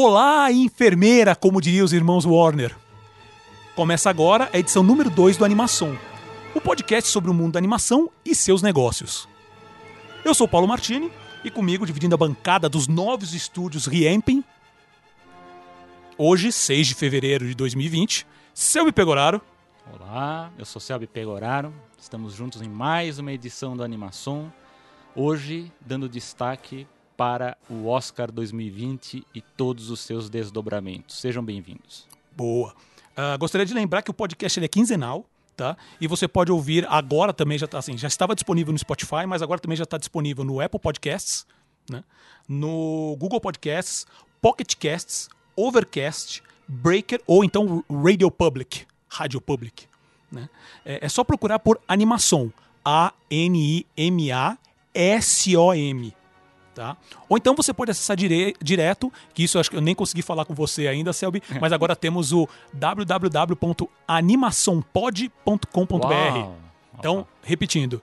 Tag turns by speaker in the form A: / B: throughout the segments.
A: Olá, enfermeira, como diriam os irmãos Warner. Começa agora a edição número 2 do Animação, o podcast sobre o mundo da animação e seus negócios. Eu sou Paulo Martini e comigo, dividindo a bancada dos novos estúdios Riempem, hoje, 6 de fevereiro de 2020, Selby Pegoraro.
B: Olá, eu sou Selby Pegoraro, estamos juntos em mais uma edição do Animação, hoje dando destaque para o Oscar 2020 e todos os seus desdobramentos. Sejam bem-vindos.
A: Boa. Uh, gostaria de lembrar que o podcast é quinzenal, tá? E você pode ouvir agora também já tá assim, já estava disponível no Spotify, mas agora também já está disponível no Apple Podcasts, né? No Google Podcasts, Pocket Casts, Overcast, Breaker ou então Radio Public, Radio Public, né? É, é só procurar por animação, A N I M A S O M. Tá? Ou então você pode acessar dire direto, que isso eu acho que eu nem consegui falar com você ainda, Selby, mas agora temos o www.animaçãopod.com.br. Então, repetindo,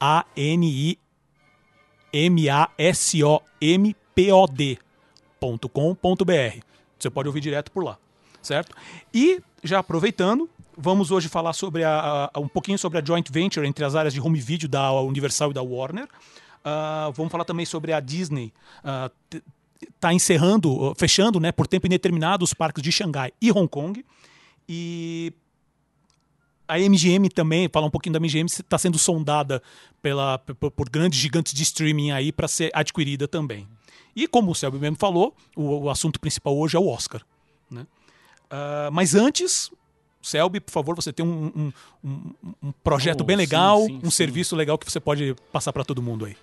A: A-N-I-M-A-S-O-M-P-O-D.com.br. Você pode ouvir direto por lá, certo? E, já aproveitando, vamos hoje falar sobre a, a, um pouquinho sobre a joint venture entre as áreas de home video da Universal e da Warner. Uh, vamos falar também sobre a Disney. Está uh, encerrando, fechando né, por tempo indeterminado os parques de Xangai e Hong Kong. E a MGM também, falar um pouquinho da MGM, está sendo sondada pela, por, por, grandes gigantes de streaming aí para ser adquirida também. E como o Selby mesmo falou, o, o, assunto principal hoje é o Oscar. Né? Uh, mas antes, Selby, por favor, você tem um, um, um, um projeto oh, bem legal, sim, sim, um sim. serviço legal que você pode passar para todo mundo aí.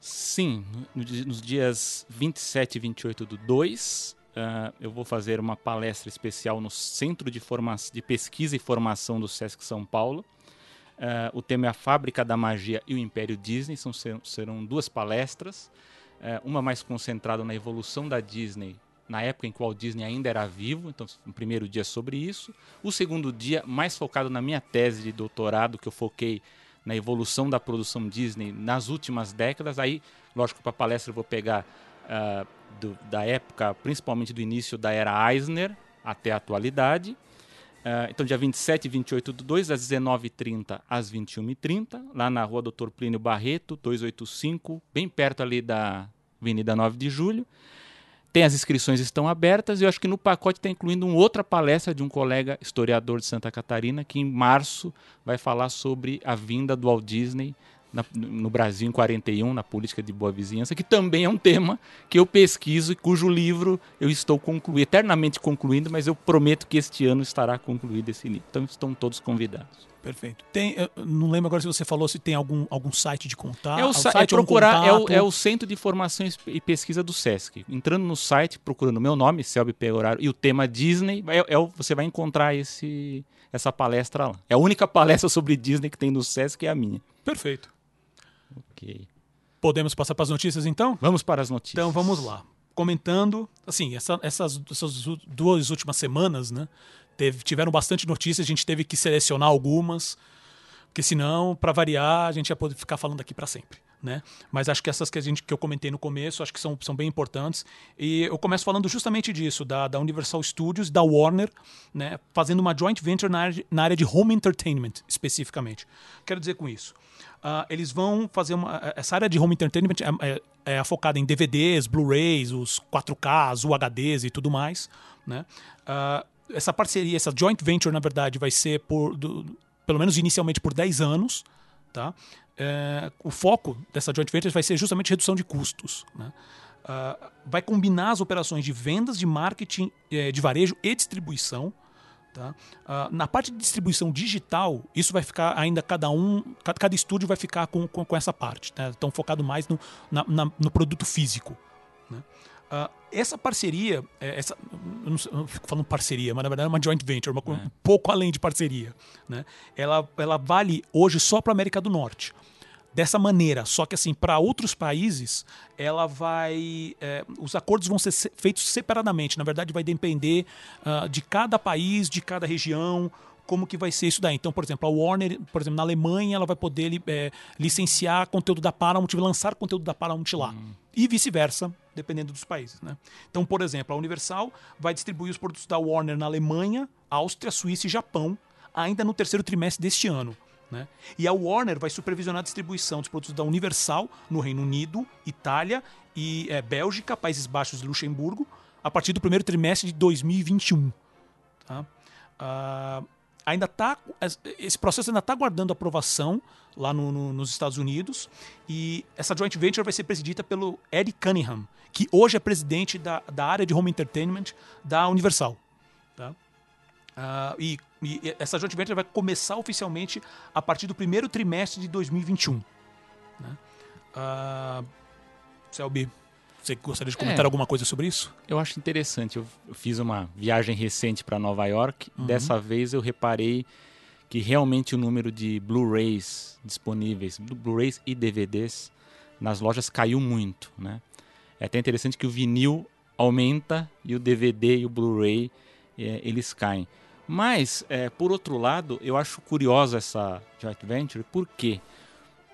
B: Sim, nos dias 27 e 28 do 2, uh, eu vou fazer uma palestra especial no Centro de, de Pesquisa e Formação do Sesc São Paulo. Uh, o tema é a Fábrica da Magia e o Império Disney. São, serão duas palestras, uh, uma mais concentrada na evolução da Disney na época em que o Walt Disney ainda era vivo, então o primeiro dia sobre isso. O segundo dia, mais focado na minha tese de doutorado, que eu foquei na evolução da produção Disney nas últimas décadas. Aí, lógico, para a palestra eu vou pegar uh, do, da época, principalmente do início da era Eisner até a atualidade. Uh, então, dia 27 e 28 do 2, às 19h30 às 21h30, lá na rua Doutor Plínio Barreto, 285, bem perto ali da Avenida 9 de Julho. Tem as inscrições estão abertas e eu acho que no pacote está incluindo uma outra palestra de um colega historiador de Santa Catarina que em março vai falar sobre a vinda do Walt Disney na, no Brasil em 41, na política de boa vizinhança, que também é um tema que eu pesquiso e cujo livro eu estou concluindo, eternamente concluindo, mas eu prometo que este ano estará concluído esse livro. Então estão todos convidados.
A: Perfeito. Tem, não lembro agora se você falou se tem algum, algum site de contato.
B: É o site, é procurar, é o, é o, Centro de Informação e Pesquisa do SESC. Entrando no site, procurando meu nome, Selby Pegoraro, e o tema Disney, é, é, você vai encontrar esse, essa palestra lá. É a única palestra sobre Disney que tem no SESC, é a minha.
A: Perfeito.
B: Ok.
A: Podemos passar para as notícias então?
B: Vamos para as notícias.
A: Então vamos lá. Comentando, assim, essa, essas, essas duas últimas semanas, né? Teve, tiveram bastante notícias, a gente teve que selecionar algumas, porque senão, para variar, a gente ia poder ficar falando aqui para sempre. Né? Mas acho que essas que, a gente, que eu comentei no começo, acho que são, são bem importantes. E eu começo falando justamente disso, da, da Universal Studios, da Warner, né? fazendo uma joint venture na área, na área de home entertainment, especificamente. Quero dizer com isso. Uh, eles vão fazer uma. Essa área de home entertainment é, é, é focada em DVDs, Blu-rays, os 4K, os UHDs e tudo mais. Né? Uh, essa parceria, essa joint venture, na verdade, vai ser por, do, pelo menos inicialmente por 10 anos. Tá? É, o foco dessa joint venture vai ser justamente redução de custos. Né? Uh, vai combinar as operações de vendas, de marketing, eh, de varejo e distribuição. Tá? Uh, na parte de distribuição digital, isso vai ficar ainda cada um, cada, cada estúdio vai ficar com, com, com essa parte. Né? Estão focado mais no, na, na, no produto físico. Né? Uh, essa parceria, é, essa, eu não, eu não, fico falando parceria, mas na verdade é uma joint venture, uma, é. um pouco além de parceria. Né? Ela, ela vale hoje só para a América do Norte. Dessa maneira, só que assim, para outros países, ela vai. É, os acordos vão ser feitos separadamente. Na verdade, vai depender uh, de cada país, de cada região, como que vai ser isso daí. Então, por exemplo, a Warner, por exemplo, na Alemanha, ela vai poder é, licenciar conteúdo da Paramount lançar conteúdo da Paramount lá. Hum. E vice-versa dependendo dos países. Né? Então, por exemplo, a Universal vai distribuir os produtos da Warner na Alemanha, Áustria, Suíça e Japão, ainda no terceiro trimestre deste ano. Né? E a Warner vai supervisionar a distribuição dos produtos da Universal no Reino Unido, Itália e é, Bélgica, Países Baixos e Luxemburgo, a partir do primeiro trimestre de 2021. Tá? Uh, ainda tá, esse processo ainda está guardando aprovação lá no, no, nos Estados Unidos e essa joint venture vai ser presidida pelo Eddie Cunningham, que hoje é presidente da, da área de home entertainment da Universal. Tá? Uh, e, e, essa joint venture vai começar oficialmente a partir do primeiro trimestre de 2021. Né? Uh, Selby, você gostaria de comentar é, alguma coisa sobre isso?
B: Eu acho interessante. Eu, fiz uma viagem recente para Nova York. Uhum. Dessa vez eu reparei que realmente o número de Blu-rays disponíveis, Blu-rays e DVDs nas lojas caiu muito, né? É até interessante que o vinil aumenta e o DVD e o Blu-ray é, eles caem. Mas, é, por outro lado, eu acho curiosa essa joint venture. Por quê?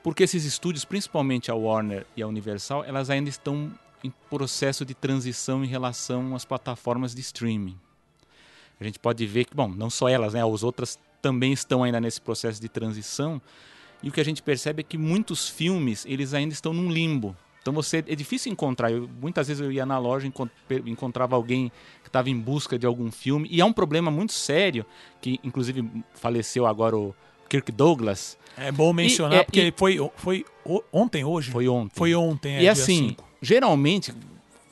B: Porque esses estúdios, principalmente a Warner e a Universal, elas ainda estão em processo de transição em relação às plataformas de streaming. A gente pode ver que, bom, não só elas, né, as outras também estão ainda nesse processo de transição. E o que a gente percebe é que muitos filmes, eles ainda estão num limbo. Então você é difícil encontrar. Eu, muitas vezes eu ia na loja e encontrava alguém que estava em busca de algum filme. E é um problema muito sério, que inclusive faleceu agora o Kirk Douglas.
A: É bom mencionar, e, é, porque e, foi, foi ontem, hoje?
B: Foi ontem.
A: Foi ontem,
B: é, E assim, cinco geralmente,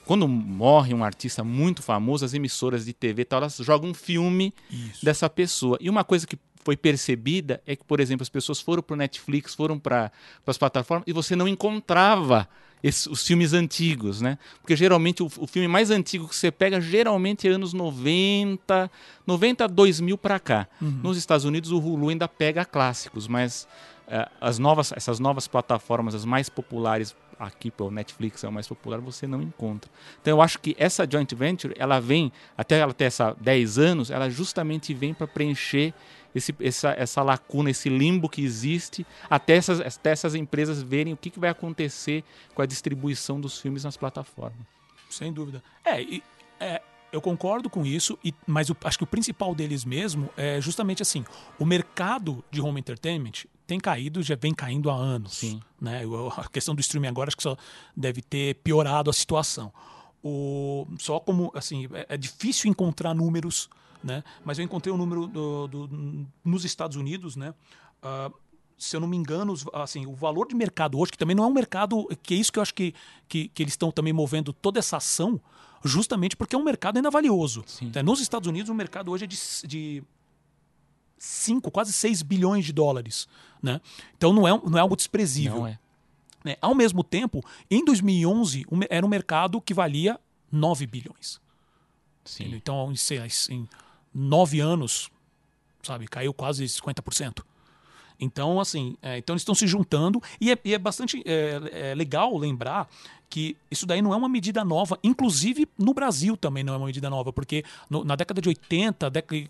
B: quando morre um artista muito famoso, as emissoras de TV tal, elas jogam um filme Isso. dessa pessoa. E uma coisa que foi percebida é que, por exemplo, as pessoas foram para o Netflix, foram para as plataformas e você não encontrava os filmes antigos, né? Porque geralmente o, o, filme mais antigo que você pega geralmente é anos 90, 90 2000 para cá. Uhum. Nos Estados Unidos o Hulu ainda pega clássicos, mas uh, as novas, essas novas plataformas, as mais populares aqui pelo Netflix é o mais popular, você não encontra. Então eu acho que essa joint venture, ela vem, até ela ter essa 10 anos, ela justamente vem para preencher esse, essa, essa lacuna, esse limbo que existe, até essas, até essas empresas verem o que, que vai acontecer com a distribuição dos filmes nas plataformas.
A: Sem dúvida. É, e, é eu concordo com isso, e, mas acho que o principal deles mesmo é justamente assim: o mercado de home entertainment tem caído, já vem caindo há anos. Sim. Né? A questão do streaming agora acho que só deve ter piorado a situação. O, só como assim é, é difícil encontrar números, né? Mas eu encontrei o um número do, do, nos Estados Unidos, né? Uh, se eu não me engano, assim, o valor de mercado hoje, que também não é um mercado, que é isso que eu acho que, que, que eles estão também movendo toda essa ação, justamente porque é um mercado ainda valioso. Né? Nos Estados Unidos, o mercado hoje é de, de 5, quase 6 bilhões de dólares. Né? Então não é, não é algo desprezível. É. Né? Ao mesmo tempo, em 2011, era um mercado que valia 9 bilhões. Sim. Então, lá, em 9 anos, sabe, caiu quase 50%. Então, assim, é, então eles estão se juntando e é, e é bastante é, é legal lembrar que isso daí não é uma medida nova, inclusive no Brasil também não é uma medida nova, porque no, na década de 80, década,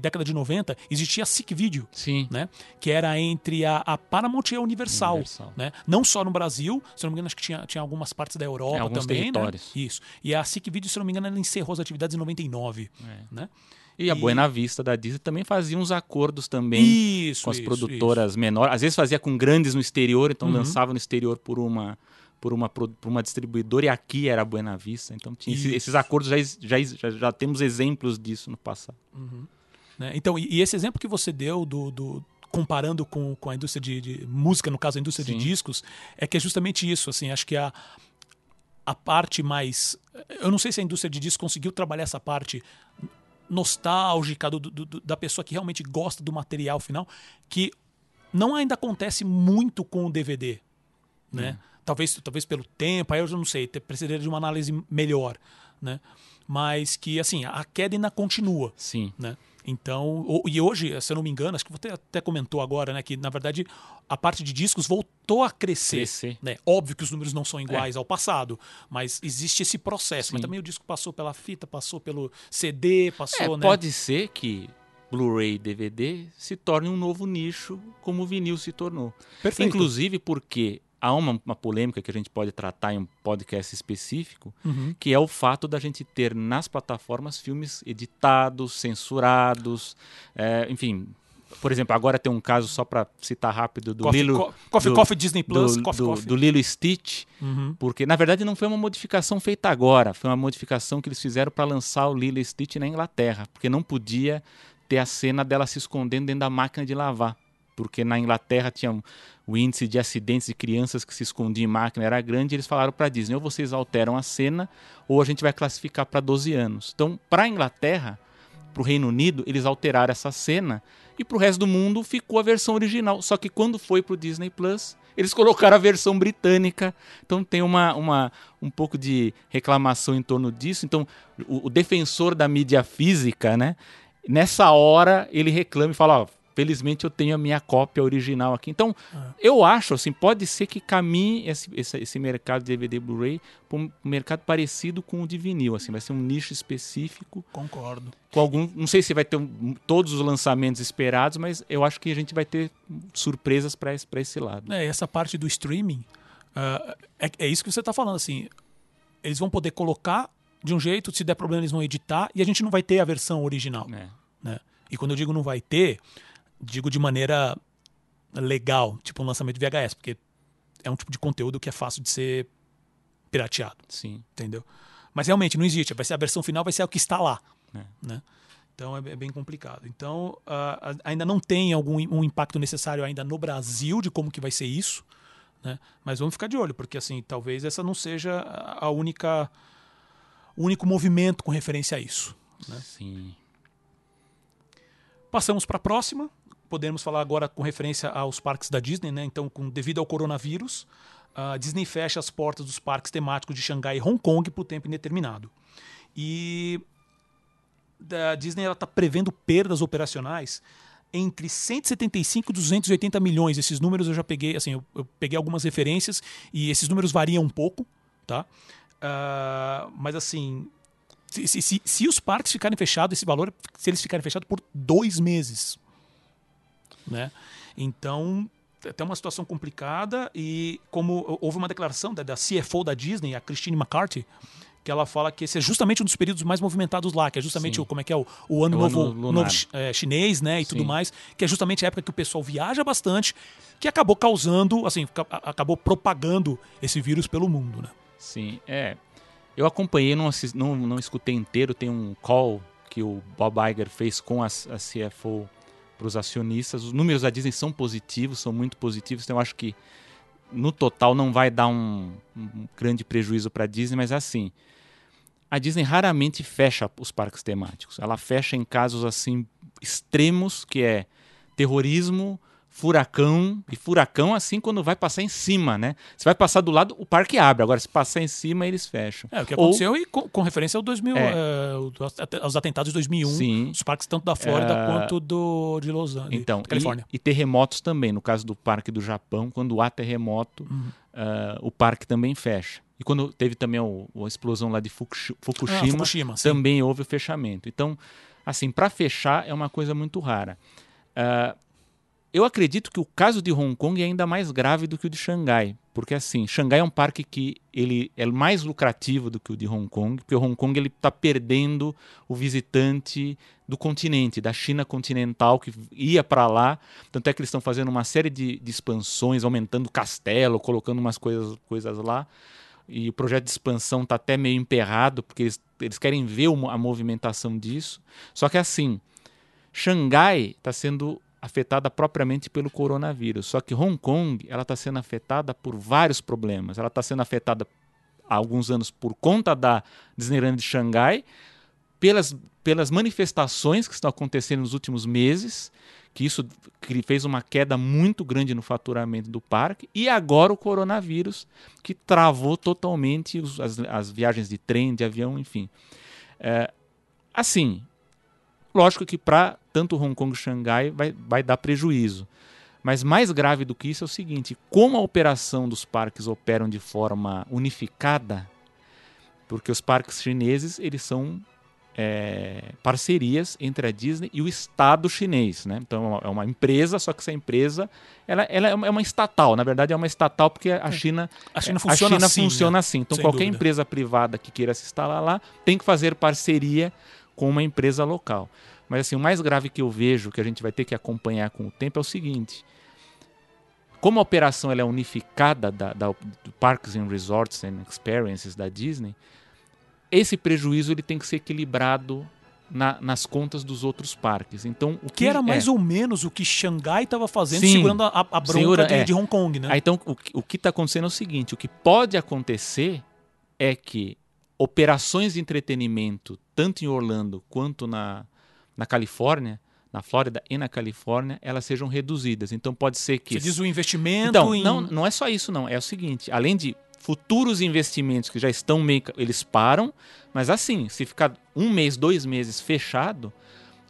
A: década de 90, existia a SIC Video,
B: Sim.
A: né? Que era entre a, a Paramount e a Universal, Universal, né? Não só no Brasil, se não me engano, acho que tinha, tinha algumas partes da Europa é, também,
B: né? territórios.
A: né? Isso. E a SIC Video, se não me engano, ela encerrou as atividades em 99, é. né?
B: E a Buena Vista da Disney também fazia uns acordos também
A: isso,
B: com as
A: isso,
B: produtoras
A: isso.
B: menores. Às vezes fazia com grandes no exterior, então uhum. lançava no exterior por uma por uma, por uma distribuidora e aqui era a Buena Vista. Então tinha esses, esses, acordos, já, já, já, temos exemplos disso no passado.
A: Uhum. Né? Então, e, e, esse exemplo que você deu do, do comparando com, com a indústria de, de, música, no caso a indústria Sim. de discos, é que é justamente isso. Assim, acho que a, a parte mais. Eu não sei se a indústria de discos conseguiu trabalhar essa parte nostálgica do, do, da pessoa que realmente gosta do material final, que não ainda acontece muito com o DVD, né? Hum. Talvez, talvez pelo tempo, aí eu já não sei, precisaria de uma análise melhor, né? Mas que, assim, a queda ainda continua.
B: Sim.
A: Né? Então, e hoje, se eu não me engano, acho que você até comentou agora, né, que na verdade a parte de discos voltou a crescer. crescer. Né? Óbvio que os números não são iguais é. ao passado, mas existe esse processo. Sim. Mas também o disco passou pela fita, passou pelo CD, passou.
B: É,
A: né?
B: Pode ser que Blu-ray e DVD se torne um novo nicho, como o vinil se tornou.
A: Perfeito.
B: Inclusive porque há uma, uma, polêmica que a gente pode tratar em um podcast específico,
A: Uhum.
B: que é o fato da gente ter nas plataformas filmes editados, censurados, é, enfim. Por exemplo, agora tem um caso, só para citar rápido, do
A: Coffee,
B: Lilo,
A: Co- Coffee,
B: do-
A: Coffee Disney Plus,
B: do,
A: Coffee,
B: do,
A: Coffee.
B: do Lilo Stitch,
A: Uhum.
B: porque na verdade não foi uma modificação feita agora, foi uma modificação que eles fizeram para lançar o Lilo Stitch na Inglaterra, porque não podia ter a cena dela se escondendo dentro da máquina de lavar, porque na Inglaterra tinha o índice de acidentes de crianças que se escondiam em máquina era grande, eles falaram para Disney, ou vocês alteram a cena, ou a gente vai classificar para 12 anos. Então, para a Inglaterra, para o Reino Unido, eles alteraram essa cena e para o resto do mundo ficou a versão original. Só que quando foi para o Disney Plus, eles colocaram a versão britânica. Então tem uma, uma, um pouco de reclamação em torno disso. Então o, o defensor da mídia física, né? Nessa hora ele reclama e fala: ó, felizmente eu tenho a minha cópia original aqui. Então eu acho assim, pode ser que caminhe esse, esse, esse mercado de DVD Blu-ray para um mercado parecido com o de vinil. Assim, vai ser um nicho específico
A: Concordo.
B: com algum, não sei se vai ter um- todos os lançamentos esperados, mas eu acho que a gente vai ter surpresas para esse, pra esse lado.
A: É, essa parte do streaming, ah, é, é isso que você está falando, assim, eles vão poder colocar de um jeito, se der problema eles vão editar, e a gente não vai ter a versão original.
B: É.
A: né? E quando eu digo não vai ter, digo de maneira legal, tipo um lançamento de VHS, porque é um tipo de conteúdo que é fácil de ser pirateado,
B: Sim.
A: entendeu? Mas realmente não existe, vai ser a versão final, vai ser o que está lá,
B: É.
A: né? Então é, é bem complicado. Então a- ainda não tem algum um impacto necessário ainda no Brasil de como que vai ser isso, né? Mas vamos ficar de olho, porque assim talvez essa não seja a única o único movimento com referência a isso.
B: Sim.
A: Passamos para a próxima. Podemos falar agora com referência aos parques da Disney, né? Então, com, devido ao coronavírus, a Disney fecha as portas dos parques temáticos de Xangai e Hong Kong por tempo indeterminado. E a Disney está prevendo perdas operacionais entre 175 e 280 milhões. Esses números eu já peguei, assim, eu, eu peguei algumas referências e esses números variam um pouco, tá? Ah, mas assim, se, se, se, se os parques ficarem fechados, esse valor, se eles ficarem fechados por dois meses, né? Então, é uma situação complicada e como houve uma declaração da, da CFO da Disney, a Christine McCarthy, que ela fala que esse é justamente um dos períodos mais movimentados lá, que é justamente
B: Sim.
A: o, como é que é, o, o ano
B: É o
A: novo,
B: ano
A: novo é, chinês, né, e tudo
B: Sim.
A: mais, que é justamente a época que o pessoal viaja bastante, que acabou causando, assim, ca- acabou propagando esse vírus pelo mundo, né?
B: Sim, é. Eu acompanhei, não, não, não escutei inteiro, tem um call que o Bob Iger fez com a, a CFO para os acionistas. Os números da Disney são positivos, são muito positivos, então eu acho que no total não vai dar um, um grande prejuízo para a Disney, mas assim, a Disney raramente fecha os parques temáticos. Ela fecha em casos assim extremos, que é terrorismo, furacão, e furacão assim quando vai passar em cima, né? Se vai passar do lado, o parque abre. Agora, se passar em cima, eles fecham.
A: É, o que
B: Ou-
A: aconteceu e com, com referência ao 2000,
B: É.
A: o- aos atentados de 2001,
B: Sim.
A: os parques tanto da Flórida
B: É.
A: quanto do, de Los Angeles,
B: Então,
A: da Califórnia.
B: E, e terremotos também. No caso do parque do Japão, quando há terremoto,
A: Uhum.
B: ah, o parque também fecha. E quando teve também o- a explosão lá de Fukushi-
A: Ah,
B: Fukushima,
A: Fukushima,
B: também houve o fechamento. Então, assim, para fechar é uma coisa muito rara. Ah, eu acredito que o caso de Hong Kong é ainda mais grave do que o de Xangai, porque assim, Xangai é um parque que ele é mais lucrativo do que o de Hong Kong, porque o Hong Kong ele está perdendo o visitante do continente, da China continental que ia para lá. Tanto é que eles estão fazendo uma série de, de expansões, aumentando o castelo, colocando umas coisas, coisas lá. E o projeto de expansão está até meio emperrado, porque eles, eles querem ver a movimentação disso. Só que assim, Xangai está sendo afetada propriamente pelo coronavírus. Só que Hong Kong ela está sendo afetada por vários problemas. Ela está sendo afetada há alguns anos por conta da Disneyland de Xangai, pelas, pelas manifestações que estão acontecendo nos últimos meses, que isso fez uma queda muito grande no faturamento do parque, e agora o coronavírus, que travou totalmente os- as, as viagens de trem, de avião, enfim. É, assim, lógico que para tanto Hong Kong e Xangai vai, vai dar prejuízo. Mas mais grave do que isso é o seguinte: como a operação dos parques operam de forma unificada, porque os parques chineses eles são é, parcerias entre a Disney e o Estado chinês. Né? Então é uma empresa, só que essa empresa ela, ela é uma estatal. Na verdade, é uma estatal porque a China,
A: a China funciona,
B: a China
A: assim,
B: funciona
A: né?
B: assim. Então
A: Sem
B: qualquer
A: dúvida.
B: empresa privada que queira se instalar lá tem que fazer parceria com uma empresa local. Mas assim, o mais grave que eu vejo, que a gente vai ter que acompanhar com o tempo, é o seguinte. Como a operação ela é unificada da, da do Parks and Resorts and Experiences da Disney, esse prejuízo ele tem que ser equilibrado na- nas contas dos outros parques. Então, o
A: Que era mais
B: é,
A: ou menos o que Xangai estava fazendo,
B: Sim.
A: segurando a, a bronca
B: Segura-
A: de,
B: é.
A: de Hong Kong, né?
B: Ah, então, o, que- o que está acontecendo é o seguinte: o que pode acontecer é que operações de entretenimento, tanto em Orlando quanto na, na Califórnia, na Flórida e na Califórnia, elas sejam reduzidas. Então, pode ser que.
A: Você diz o investimento
B: Então,
A: em...
B: não, não é só isso, não. É o seguinte: além de futuros investimentos que já estão meio. Eles param, mas assim, se ficar um mês, dois meses fechado,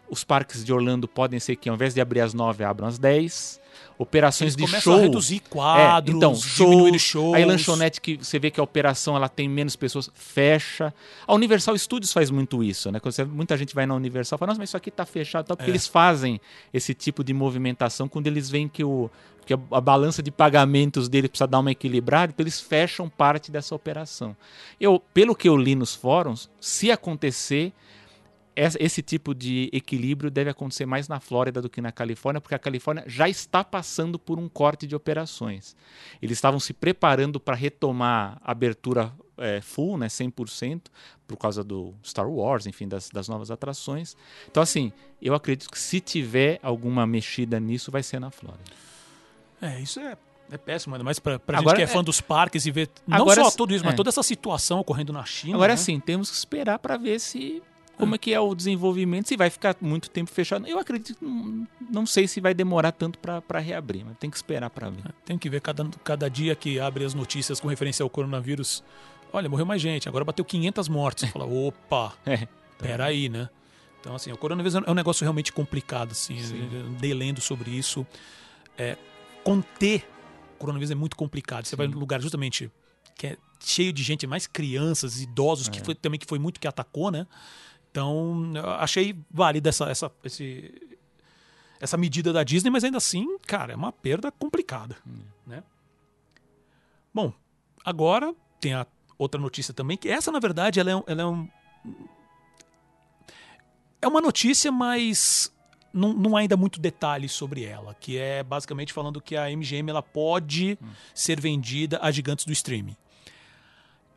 B: os parques de Orlando podem ser que ao invés de abrir às nove, abram às dez. Operações
A: Eles
B: de show.
A: a reduzir quadros,
B: É, então,
A: diminuir
B: shows,
A: shows.
B: Aí lanchonete que você vê que a operação ela tem menos pessoas, fecha. A Universal Studios faz muito isso, né? Quando você- muita gente vai na Universal e fala, nossa, mas isso aqui tá fechado, tal", porque
A: É.
B: eles fazem esse tipo de movimentação quando eles veem que, o, que a, a balança de pagamentos dele precisa dar uma equilibrada, então eles fecham parte dessa operação. Eu, pelo que eu li nos fóruns, se acontecer esse tipo de equilíbrio deve acontecer mais na Flórida do que na Califórnia, porque a Califórnia já está passando por um corte de operações. Eles estavam se preparando para retomar a abertura é, full, né, 100%, por causa do Star Wars, enfim, das, das novas atrações. Então, assim, eu acredito que se tiver alguma mexida nisso, vai ser na Flórida.
A: É, isso é, é péssimo, ainda mais pra
B: Agora,
A: gente que é fã
B: é-
A: dos parques e ver não
B: Agora,
A: só tudo isso, mas
B: é.
A: toda essa situação ocorrendo na China.
B: Agora,
A: né?
B: sim, temos que esperar para ver se como é que é o desenvolvimento, se vai ficar muito tempo fechado. Eu acredito, que não, não sei se vai demorar tanto para reabrir, mas tem que esperar para ver.
A: Tem que ver cada, cada dia que abre as notícias com referência ao coronavírus. Olha, morreu mais gente, agora bateu 500 mortes. Você fala, opa,
B: É.
A: peraí, né? Então, assim, o coronavírus é um negócio realmente complicado, assim.
B: Sim.
A: Andei lendo sobre isso. É, conter o coronavírus é muito complicado. Você vai
B: Sim.
A: num lugar justamente que é cheio de gente, mais crianças, idosos, que
B: É.
A: foi, também que foi muito que atacou, né? Então, achei válida essa, essa, esse, essa medida da Disney, mas ainda assim, cara, é uma perda complicada, né? Bom, agora tem a outra notícia também, que essa, na verdade, ela é, um- ela é um... É uma notícia, mas não, não há ainda muito detalhes sobre ela, que é basicamente falando que a MGM ela pode ser vendida a gigantes do streaming.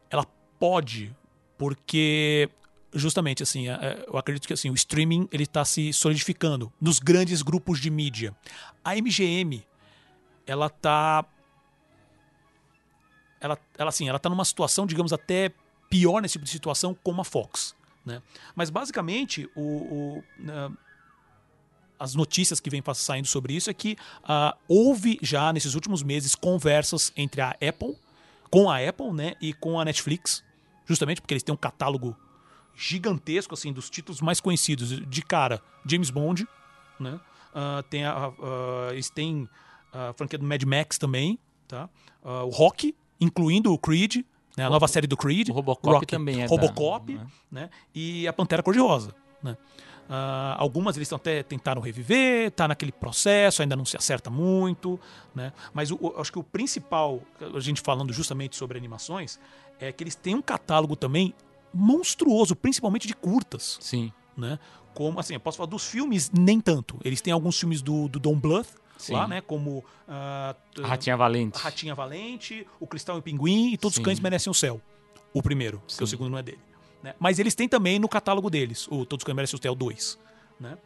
A: Ela pode, porque justamente assim, é- é, eu acredito que assim, o streaming ele está se solidificando nos grandes grupos de mídia. A MGM ela tá ela, ela assim, ela tá numa situação, digamos, até pior nesse tipo de situação como a Fox, né? Mas basicamente o, o, ah, as notícias que vêm saindo sobre isso é que ah, houve já nesses últimos meses conversas entre a Apple, com a Apple, né, e com a Netflix, justamente porque eles têm um catálogo gigantesco assim dos títulos mais conhecidos de cara James Bond né? Ah, tem a, a- eles têm a franquia do Mad Max também tá? Ah, o Rock incluindo o Creed né, a nova série do Creed
B: O Robocop também é da-
A: Robocop
B: né?
A: né? E a Pantera Cor-de-Rosa né? Ah, algumas eles até tentaram reviver, tá naquele processo, ainda não se acerta muito, né? Mas o- o- acho que o principal, a gente falando justamente sobre animações, é que eles têm um catálogo também monstruoso, principalmente de curtas,
B: Sim.
A: né? Como, assim, eu posso falar dos filmes, nem tanto. Eles têm alguns filmes do, do Don Bluth
B: Sim.
A: lá, né? Como ah, t-
B: A Ratinha Valente.
A: a Ratinha Valente, o Cristal e o Pinguim e Todos
B: Sim.
A: os Cães Merecem o Céu. O primeiro, porque
B: Sim.
A: o segundo não é dele. né? Mas eles têm também no catálogo deles, o Todos os Cães Merecem o Céu 2. Né?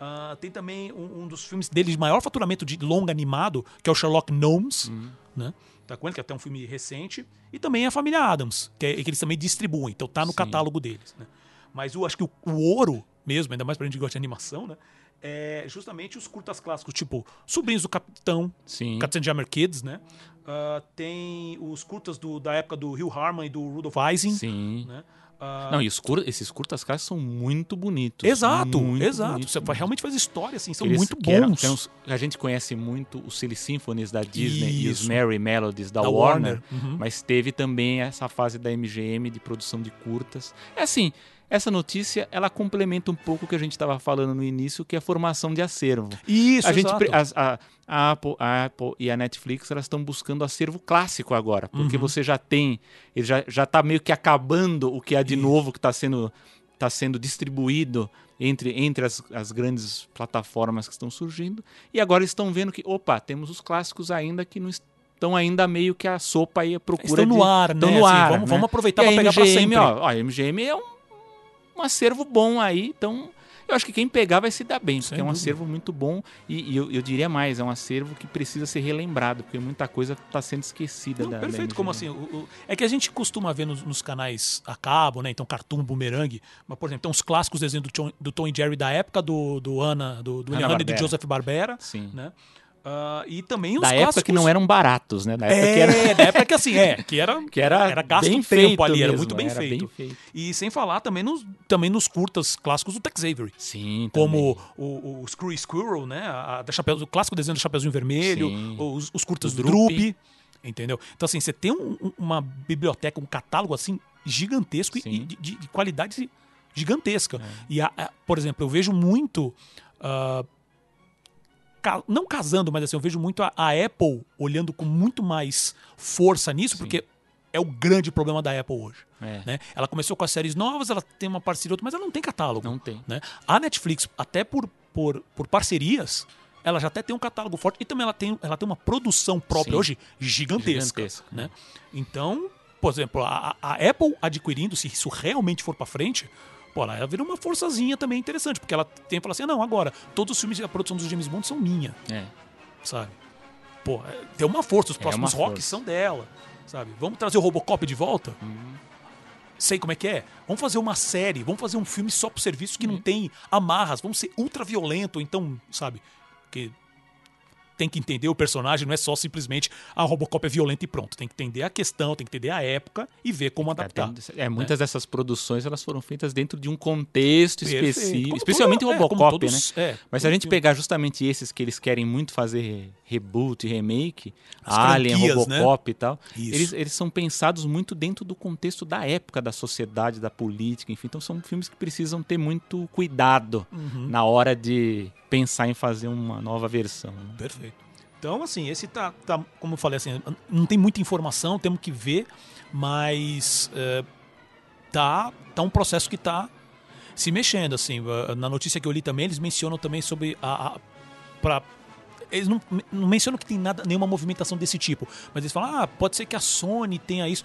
A: Ah, tem também um, um dos filmes deles de maior faturamento de longa animado, que é o Sherlock Gnomes.
B: Uhum.
A: Né? Tá que é até um filme recente. E também a Família Adams, que, é, que eles também distribuem. Então tá no
B: Sim.
A: catálogo deles. Né? Mas eu acho que o, o ouro mesmo, ainda mais pra gente que gosta de animação, né? É justamente os curtas clássicos, tipo Sobrinhos do Capitão,
B: Sim.
A: Captain Jammer Kids, né? Ah, tem os curtas do- da época do Hugh Harman e do Rudolph Ising,
B: Sim.
A: né? Ah,
B: Não, e os cur- esses curtas caras são muito bonitos.
A: exato,
B: muito
A: exato.
B: bonitos
A: Você realmente faz história, assim, são
B: Eles-
A: muito
B: eram-
A: bons.
B: eram a gente conhece muito os Silly Symphonies da Disney e os
A: Isso.
B: Merry Melodies da,
A: Da
B: Warner,
A: Warner, uhum.
B: mas teve também essa fase da MGM de produção de curtas. É assim, essa notícia ela complementa um pouco o que a gente estava falando no início, que é a formação de acervo.
A: Isso,
B: a gente, a, a, Apple, a Apple e a Netflix elas estão buscando acervo clássico agora, porque
A: Uhum.
B: você já tem, ele já já está meio que acabando o que há de
A: Isso.
B: novo que está sendo tá sendo distribuído entre, entre as, as grandes plataformas que estão surgindo e agora estão vendo que opa temos os clássicos ainda que não estão ainda meio que a sopa aí a procura
A: Estão no
B: de,
A: ar,
B: estão
A: né?
B: no
A: Assim,
B: ar,
A: vamos,
B: né?
A: vamos aproveitar para pegar para sempre.
B: ó, ó, a MGM é um, um acervo bom aí, então eu acho que quem pegar vai se dar bem, porque é um
A: dúvida.
B: acervo muito bom e, e eu, eu diria mais, é um acervo que precisa ser relembrado, porque muita coisa está sendo esquecida
A: Não,
B: da, da
A: perfeito,
B: MGM.
A: como assim? o- o- é que a gente costuma ver nos, nos canais a cabo, né? Então, Cartoon, Boomerang. Mas, por exemplo, tem uns clássicos desenhos do, do Tom e Jerry da época, do, do Ana, do, do Hanna e do. Joseph Barbera,
B: Sim.
A: né? Ah, e também os
B: Da
A: clássicos...
B: época que não eram baratos, né? Da época
A: É,
B: que era,
A: da época que assim, é, que era,
B: que era,
A: era gasto
B: bem
A: tempo
B: feito
A: ali, era
B: mesmo,
A: muito bem
B: era
A: feito.
B: feito.
A: E sem falar também nos, também nos curtas clássicos do Tex Avery.
B: Sim,
A: Como
B: também.
A: o, o Screw Squirrel, né? A, da Chapéu, o clássico desenho do Chapeuzinho Vermelho,
B: Sim.
A: os, os curtas do.
B: Droopy.
A: Entendeu? Então, assim, você tem um- um- uma biblioteca, um catálogo assim gigantesco e-
B: Sim.
A: e de, de- de qualidade gigantesca.
B: É.
A: E, a- a- por exemplo, eu vejo muito. ca- não casando, mas assim, eu vejo muito a, a Apple olhando com muito mais força nisso,
B: Sim.
A: porque é o grande problema da Apple hoje.
B: É,
A: Né? Ela começou com as séries novas, ela tem uma parceria outra, mas ela não tem catálogo.
B: não tem.
A: Né? A Netflix, até por, por, por parcerias, ela já até tem um catálogo forte e também ela tem, ela tem uma produção própria
B: Sim.
A: hoje gigantesca.
B: Gigantesca,
A: né? Então, por exemplo, a, a Apple adquirindo, se isso realmente for pra frente, pô, ela vira uma forçazinha também interessante, porque ela tem que falar assim: não, agora, todos os filmes e a produção dos James Bond são minha,
B: É.
A: sabe? Pô, é, tem uma força, os
B: É
A: próximos
B: uma
A: rocks são dela, sabe? Vamos trazer o Robocop de volta?
B: Uhum.
A: sei como é que é. Vamos fazer uma série, vamos fazer um filme só pro serviço que
B: Uhum.
A: não tem amarras, vamos ser ultra violento, então, sabe? Que tem que entender o personagem, não é só simplesmente a Robocop é violento e pronto. Tem que entender a questão, tem que entender a época e ver como adaptar.
B: É, muitas dessas produções elas foram feitas dentro de um contexto
A: Perfeito.
B: específico, especialmente o
A: é,
B: Robocop,
A: todos-
B: né?
A: é,
B: Mas se a gente pegar justamente esses que eles querem muito fazer reboot, remake,
A: As
B: Alien,
A: né?
B: Robocop e tal,
A: Isso.
B: eles, eles são pensados muito dentro do contexto da época, da sociedade, da política, enfim. Então são filmes que precisam ter muito cuidado
A: Uhum.
B: na hora de pensar em fazer uma nova versão. né?
A: Perfeito. Então, assim, esse tá, tá, como eu falei, assim, não tem muita informação, temos que ver, mas é, tá, tá um processo que tá se mexendo, assim. Na notícia que eu li também, eles mencionam também sobre a... a eles não, não mencionam que tem nada, nenhuma movimentação desse tipo, mas eles falam, ah, pode ser que a Sony tenha isso.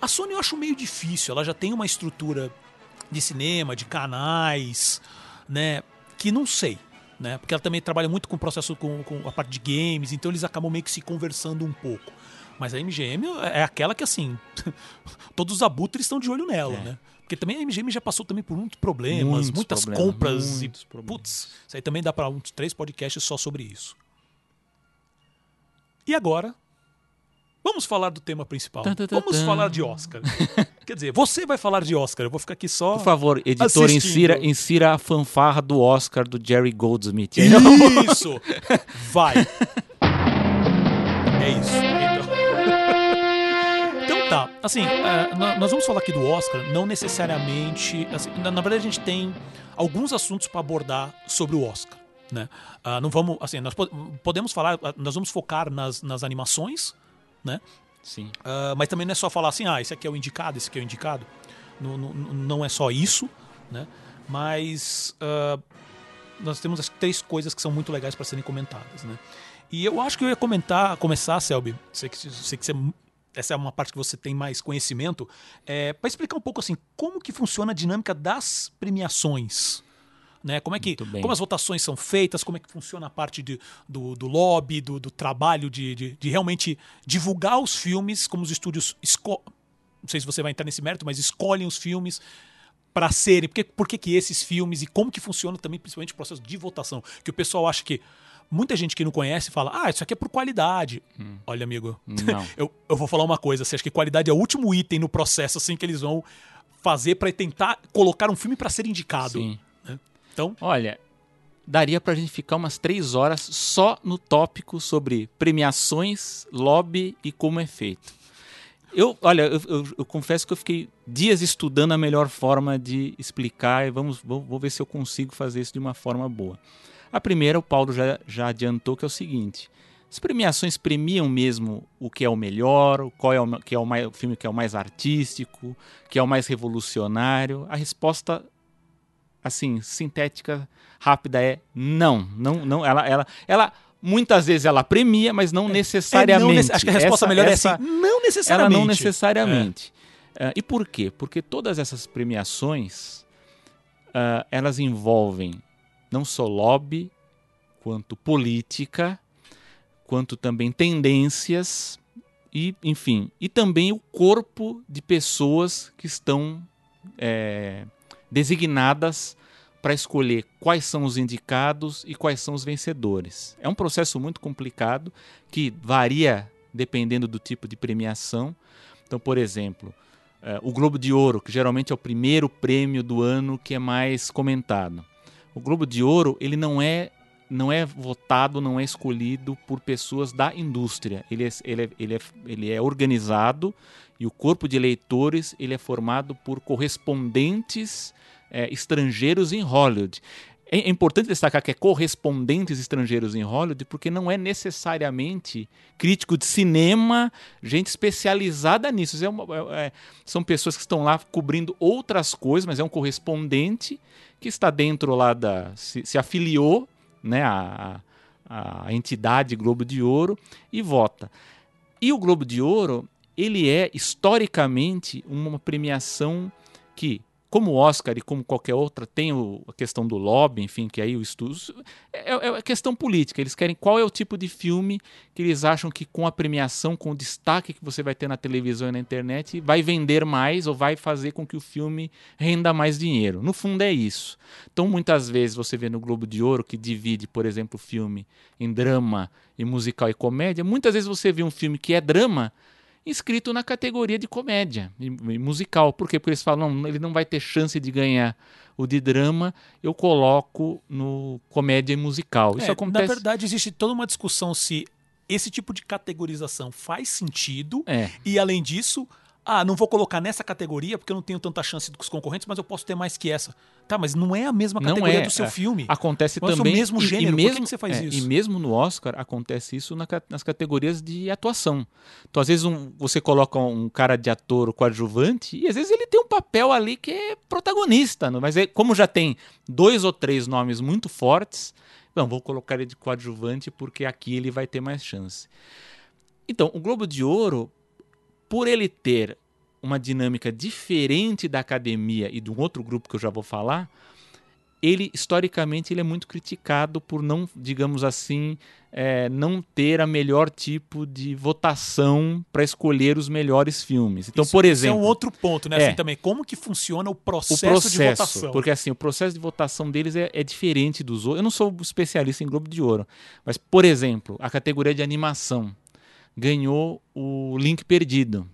A: A Sony eu acho meio difícil, ela já tem uma estrutura de cinema, de canais, né, que não sei, né, porque ela também trabalha muito com o processo, com, com a parte de games, então eles acabam meio que se conversando um pouco. Mas a MGM é aquela que, assim, todos os abutres estão de olho nela,
B: É.
A: né? Porque também a MGM já passou também por muitos problemas,
B: Muitos
A: muitas
B: problemas,
A: compras
B: muitos
A: e
B: problemas.
A: putz, isso aí também dá para uns três podcasts só sobre isso. E agora, vamos falar do tema principal.
B: Tan, tan, tan,
A: Vamos falar de Oscar. Quer dizer, você vai falar de Oscar, eu vou ficar aqui só
B: Por favor, editor,
A: Assistindo.
B: insira, insira a fanfarra do Oscar do Jerry Goldsmith.
A: Isso! Vai! É isso. Então, então tá. Assim, é, nó- nós vamos falar aqui do Oscar, não necessariamente. assim, na, na verdade, a gente tem alguns assuntos para abordar sobre o Oscar. Né? Ah, não vamos. Assim, nós po- podemos falar. ah, Nós vamos focar nas, nas animações, né?
B: Sim.
A: Ah, mas também não é só falar assim, ah, esse aqui é o indicado, esse aqui é o indicado. Não, não, não é só isso, né? Mas ah, nós temos as três coisas que são muito legais para serem comentadas, né? E eu acho que eu ia comentar, começar, Selby, sei que, sei que você, essa é uma parte que você tem mais conhecimento, é, para explicar um pouco assim, como que funciona a dinâmica das premiações. Né? Como é que como as votações são feitas, como é que funciona a parte de, do, do lobby, do, do trabalho de, de, de realmente divulgar os filmes, como os estúdios não sei se você vai entrar nesse mérito, mas escolhem os filmes para serem. Por que, por que, que esses filmes e como que funciona também, principalmente o processo de votação? Que o pessoal acha que. Muita gente que não conhece fala, ah, isso aqui é por qualidade. Olha, amigo, eu, eu vou falar uma coisa. Você acha que qualidade é o último item no processo assim que eles vão fazer para tentar colocar um filme para ser indicado?
B: Sim.
A: Então,
B: Olha, daria pra gente ficar umas três horas só no tópico sobre premiações, lobby e como é feito. Eu, olha, eu, eu, eu, confesso que eu fiquei dias estudando a melhor forma de explicar e vamos, vou, vou, ver se eu consigo fazer isso de uma forma boa. A primeira, o Paulo já, já adiantou, que é o seguinte: as premiações premiam mesmo o que é o melhor, qual é o, que é o, mais, o filme que é o mais artístico, que é o mais revolucionário? A resposta, assim, sintética, rápida é não. Não, não. Ela, ela, ela muitas vezes ela premia, mas não necessariamente. É, não,
A: acho que a resposta essa, melhor essa, é assim, não necessariamente.
B: Ela não necessariamente. É. Uh, e por quê? Porque todas essas premiações, uh, elas envolvem não só lobby, quanto política, quanto também tendências e, enfim, e também o corpo de pessoas que estão é, designadas para escolher quais são os indicados e quais são os vencedores. É um processo muito complicado que varia dependendo do tipo de premiação. Então, por exemplo, é, o Globo de Ouro, que geralmente é o primeiro prêmio do ano que é mais comentado. O Globo de Ouro ele não é não é votado, não é escolhido por pessoas da indústria. Ele é, ele é, ele é, ele é organizado e o corpo de eleitores ele é formado por correspondentes é, estrangeiros em Hollywood. É, é importante destacar que é correspondentes estrangeiros em Hollywood, porque não é necessariamente crítico de cinema, gente especializada nisso. É uma, é, é, são pessoas que estão lá cobrindo outras coisas, mas é um correspondente que está dentro lá da. se, se afiliou né, a, a entidade Globo de Ouro e vota. E o Globo de Ouro, ele é historicamente uma premiação que como o Oscar e como qualquer outra, tem o, a questão do lobby, enfim, que aí o estudo. É, é, é questão política. Eles querem qual é o tipo de filme que eles acham que com a premiação, com o destaque que você vai ter na televisão e na internet, vai vender mais ou vai fazer com que o filme renda mais dinheiro. No fundo é isso. Então, muitas vezes você vê no Globo de Ouro que divide, por exemplo, o filme em drama e musical e comédia. Muitas vezes você vê um filme que é drama inscrito na categoria de comédia e musical. Por quê? Porque eles falam, não, ele não vai ter chance de ganhar o de drama, eu coloco no comédia e musical. Isso
A: é,
B: acontece.
A: Na verdade, existe toda uma discussão se esse tipo de categorização faz sentido
B: é.
A: e, além disso, ah, não vou colocar nessa categoria porque eu não tenho tanta chance dos concorrentes, mas eu posso ter mais que essa. Tá, mas não é a mesma categoria é, do seu
B: é.
A: filme.
B: Acontece não também.
A: É o mesmo gênero. E, e mesmo, Por que, que você faz
B: é,
A: isso?
B: E mesmo no Oscar acontece isso na, nas categorias de atuação. Então, às vezes, um, você coloca um cara de ator coadjuvante e às vezes ele tem um papel ali que é protagonista. Não? Mas é, como já tem dois ou três nomes muito fortes, não, vou colocar ele de coadjuvante porque aqui ele vai ter mais chance. Então, o Globo de Ouro, por ele ter uma dinâmica diferente da academia e de um outro grupo que eu já vou falar, ele historicamente ele é muito criticado por não, digamos assim, é, não ter a melhor tipo de votação para escolher os melhores filmes. Então,
A: isso,
B: por exemplo,
A: isso é um outro ponto, né? É, assim, também como que funciona o processo,
B: o processo,
A: de votação?
B: Porque assim, o processo de votação deles é, é diferente dos outros. Eu não sou especialista em Globo de Ouro, mas por exemplo, a categoria de animação ganhou o Link Perdido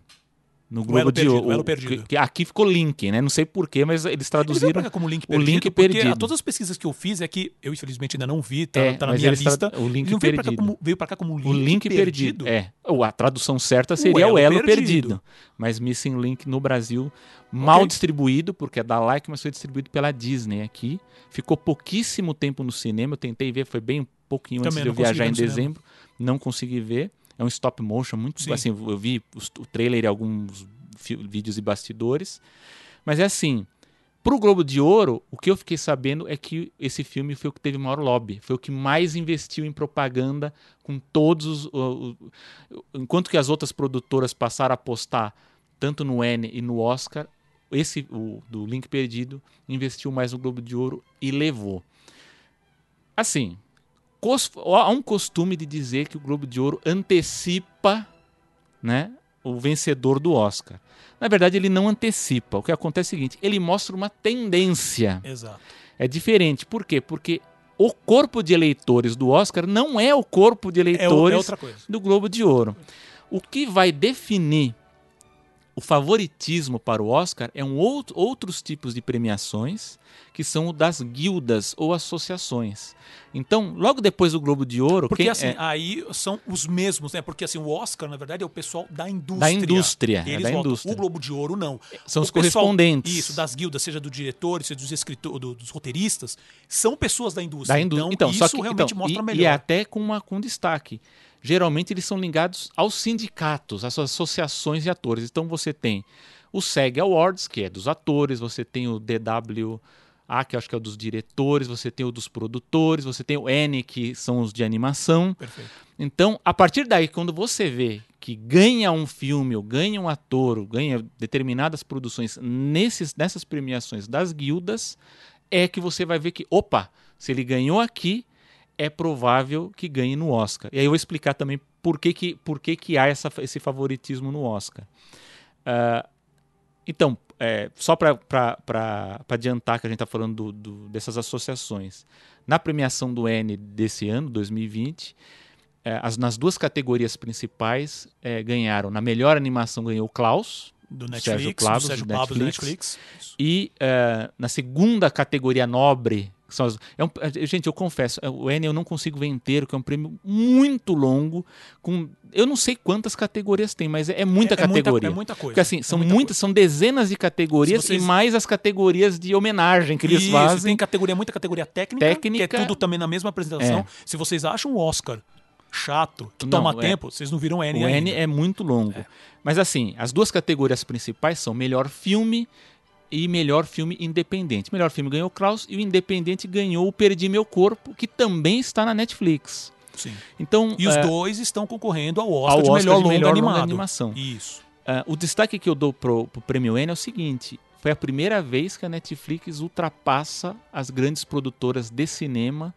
B: no Globo de
A: Ouro. O Elo Perdido.
B: Que, aqui ficou Link, né? Não sei porquê, mas eles traduziram
A: eles como link perdido, o Link Perdido. Todas as pesquisas que eu fiz é que eu infelizmente ainda não vi, tá, é, tá na minha lista.
B: O Link
A: veio
B: Perdido.
A: Pra veio para cá como Link,
B: o link
A: Perdido.
B: perdido. É. A tradução certa seria o Elo, o elo perdido. perdido. Mas Missing Link no Brasil mal okay. distribuído, porque é da Like, mas foi distribuído pela Disney aqui. Ficou pouquíssimo tempo no cinema, eu tentei ver, foi bem pouquinho Também antes de eu viajar em dezembro, cinema. não consegui ver. É um stop motion muito, Sim. assim, eu vi o trailer e alguns vídeos e bastidores. Mas é assim, pro Globo de Ouro, o que eu fiquei sabendo é que esse filme foi o que teve maior lobby, foi o que mais investiu em propaganda com todos os. O, o, enquanto que as outras produtoras passaram a apostar tanto no N e no Oscar, esse o do Link Perdido investiu mais no Globo de Ouro e levou. Assim, há um costume de dizer que o Globo de Ouro antecipa né, o vencedor do Oscar. Na verdade, ele não antecipa. O que acontece é o seguinte: ele mostra uma tendência.
A: Exato.
B: É diferente. Por quê? Porque o corpo de eleitores do Oscar não é o corpo de eleitores
A: é, é do
B: Globo de Ouro. O que vai definir o favoritismo para o Oscar é um outro, outros tipos de premiações que são o das guildas ou associações. Então, logo depois do Globo de Ouro,
A: Porque assim,
B: é,
A: aí são os mesmos, né? Porque assim, o Oscar, na verdade, é o pessoal da indústria.
B: Da indústria, é
A: Eles
B: da
A: votam.
B: indústria.
A: O Globo de Ouro, não.
B: São
A: O
B: os
A: pessoal-
B: correspondentes.
A: Isso, das guildas, seja do diretor, seja dos escritores, do- dos roteiristas, são pessoas da indústria.
B: da indústria.
A: Então,
B: Então,
A: isso
B: que,
A: realmente
B: então,
A: mostra
B: e,
A: melhor.
B: E até com, uma, com destaque. Geralmente eles são ligados aos sindicatos, às associações de atores. Então você tem o SEG Awards, que é dos atores, você tem o DWA, que eu acho que é o dos diretores, você tem o dos produtores, você tem o N, que são os de animação.
A: Perfeito.
B: Então, a partir daí, quando você vê que ganha um filme, ou ganha um ator, ou ganha determinadas produções nesses, nessas premiações das guildas, é que você vai ver que, opa, se ele ganhou aqui, é provável que ganhe no Oscar. E aí eu vou explicar também por que, que, por que, que há essa, esse favoritismo no Oscar. Ah, então, é, só para adiantar que a gente está falando do- do- dessas associações. Na premiação do N desse ano, 2020, é, as, nas duas categorias principais é, ganharam. Na melhor animação ganhou o Klaus,
A: Do
B: Sérgio
A: Netflix, do Sérgio Pablo do
B: Netflix.
A: Netflix.
B: E é, na segunda categoria nobre, as- é um- é, gente, eu confesso, é, o N eu não consigo ver inteiro, que é um prêmio muito longo, com eu não sei quantas categorias tem, mas é, é muita
A: é,
B: categoria.
A: É muita coisa.
B: Porque assim,
A: é
B: são
A: muita
B: muitas, são dezenas de categorias
A: vocês-
B: e mais as categorias de homenagem que eles
A: Isso,
B: fazem.
A: Tem categoria, muita categoria técnica,
B: Técnica.
A: que é tudo também na mesma apresentação.
B: É.
A: Se vocês acham o Oscar chato, que
B: Não,
A: toma
B: é.
A: tempo, vocês não viram N
B: O
A: ainda.
B: N é muito longo. Mas assim, as duas categorias principais são melhor filme e melhor filme independente. Melhor filme ganhou Klaus e o independente ganhou o Perdi Meu Corpo, que também está na Netflix.
A: Sim.
B: Então,
A: E os
B: é,
A: dois estão concorrendo ao Oscar,
B: ao
A: de
B: Oscar
A: melhor,
B: de
A: longa,
B: melhor longa animação.
A: Isso.
B: é, o destaque que eu dou pro, pro prêmio N é o seguinte: foi a primeira vez que a Netflix ultrapassa as grandes produtoras de cinema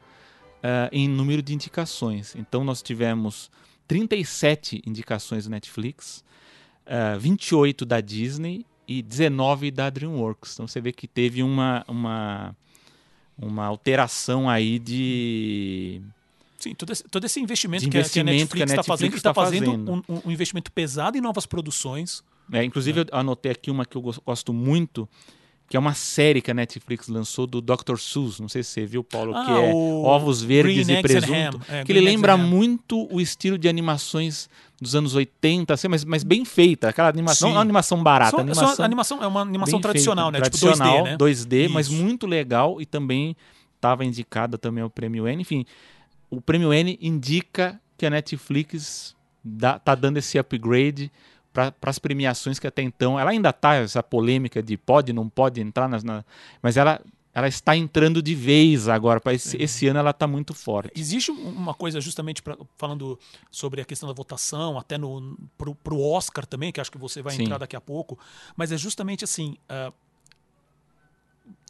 B: é, em número de indicações. Então nós tivemos 37 indicações da Netflix, é, 28 da Disney e 19 da DreamWorks. Então você vê que teve uma, uma, uma alteração aí de.
A: Sim, todo esse, todo esse investimento,
B: investimento que a
A: Netflix está fazendo, está
B: tá
A: fazendo. Um, um- investimento pesado em novas produções.
B: É, inclusive, eu anotei aqui uma que eu gos- gosto muito, que é uma série que a Netflix lançou do Dr. Seuss. Não sei se você viu, Paulo, que
A: Ah,
B: é
A: o
B: Ovos Verdes
A: Green
B: e Presunto.
A: É,
B: que ele
A: Green Eggs
B: lembra muito o estilo de animações dos anos 80, assim, mas, mas bem feita. Aquela animação,
A: Sim.
B: não é uma animação barata,
A: Só- só
B: animação,
A: animação é uma animação tradicional,
B: feita,
A: né?
B: Tradicional,
A: tipo 2D, né?
B: 2D, mas muito legal e também estava indicada também ao Prêmio N. Enfim, o Prêmio N indica que a Netflix dá, tá dando esse upgrade para as premiações que até então ela ainda tá essa polêmica de pode não pode entrar nas, na- mas ela ela está entrando de vez agora esse, esse ano ela está muito forte.
A: Existe um- uma coisa justamente pra, falando sobre a questão da votação, até no pro, pro Oscar também, que acho que você vai
B: Sim.
A: entrar daqui a pouco, mas é justamente assim, ah,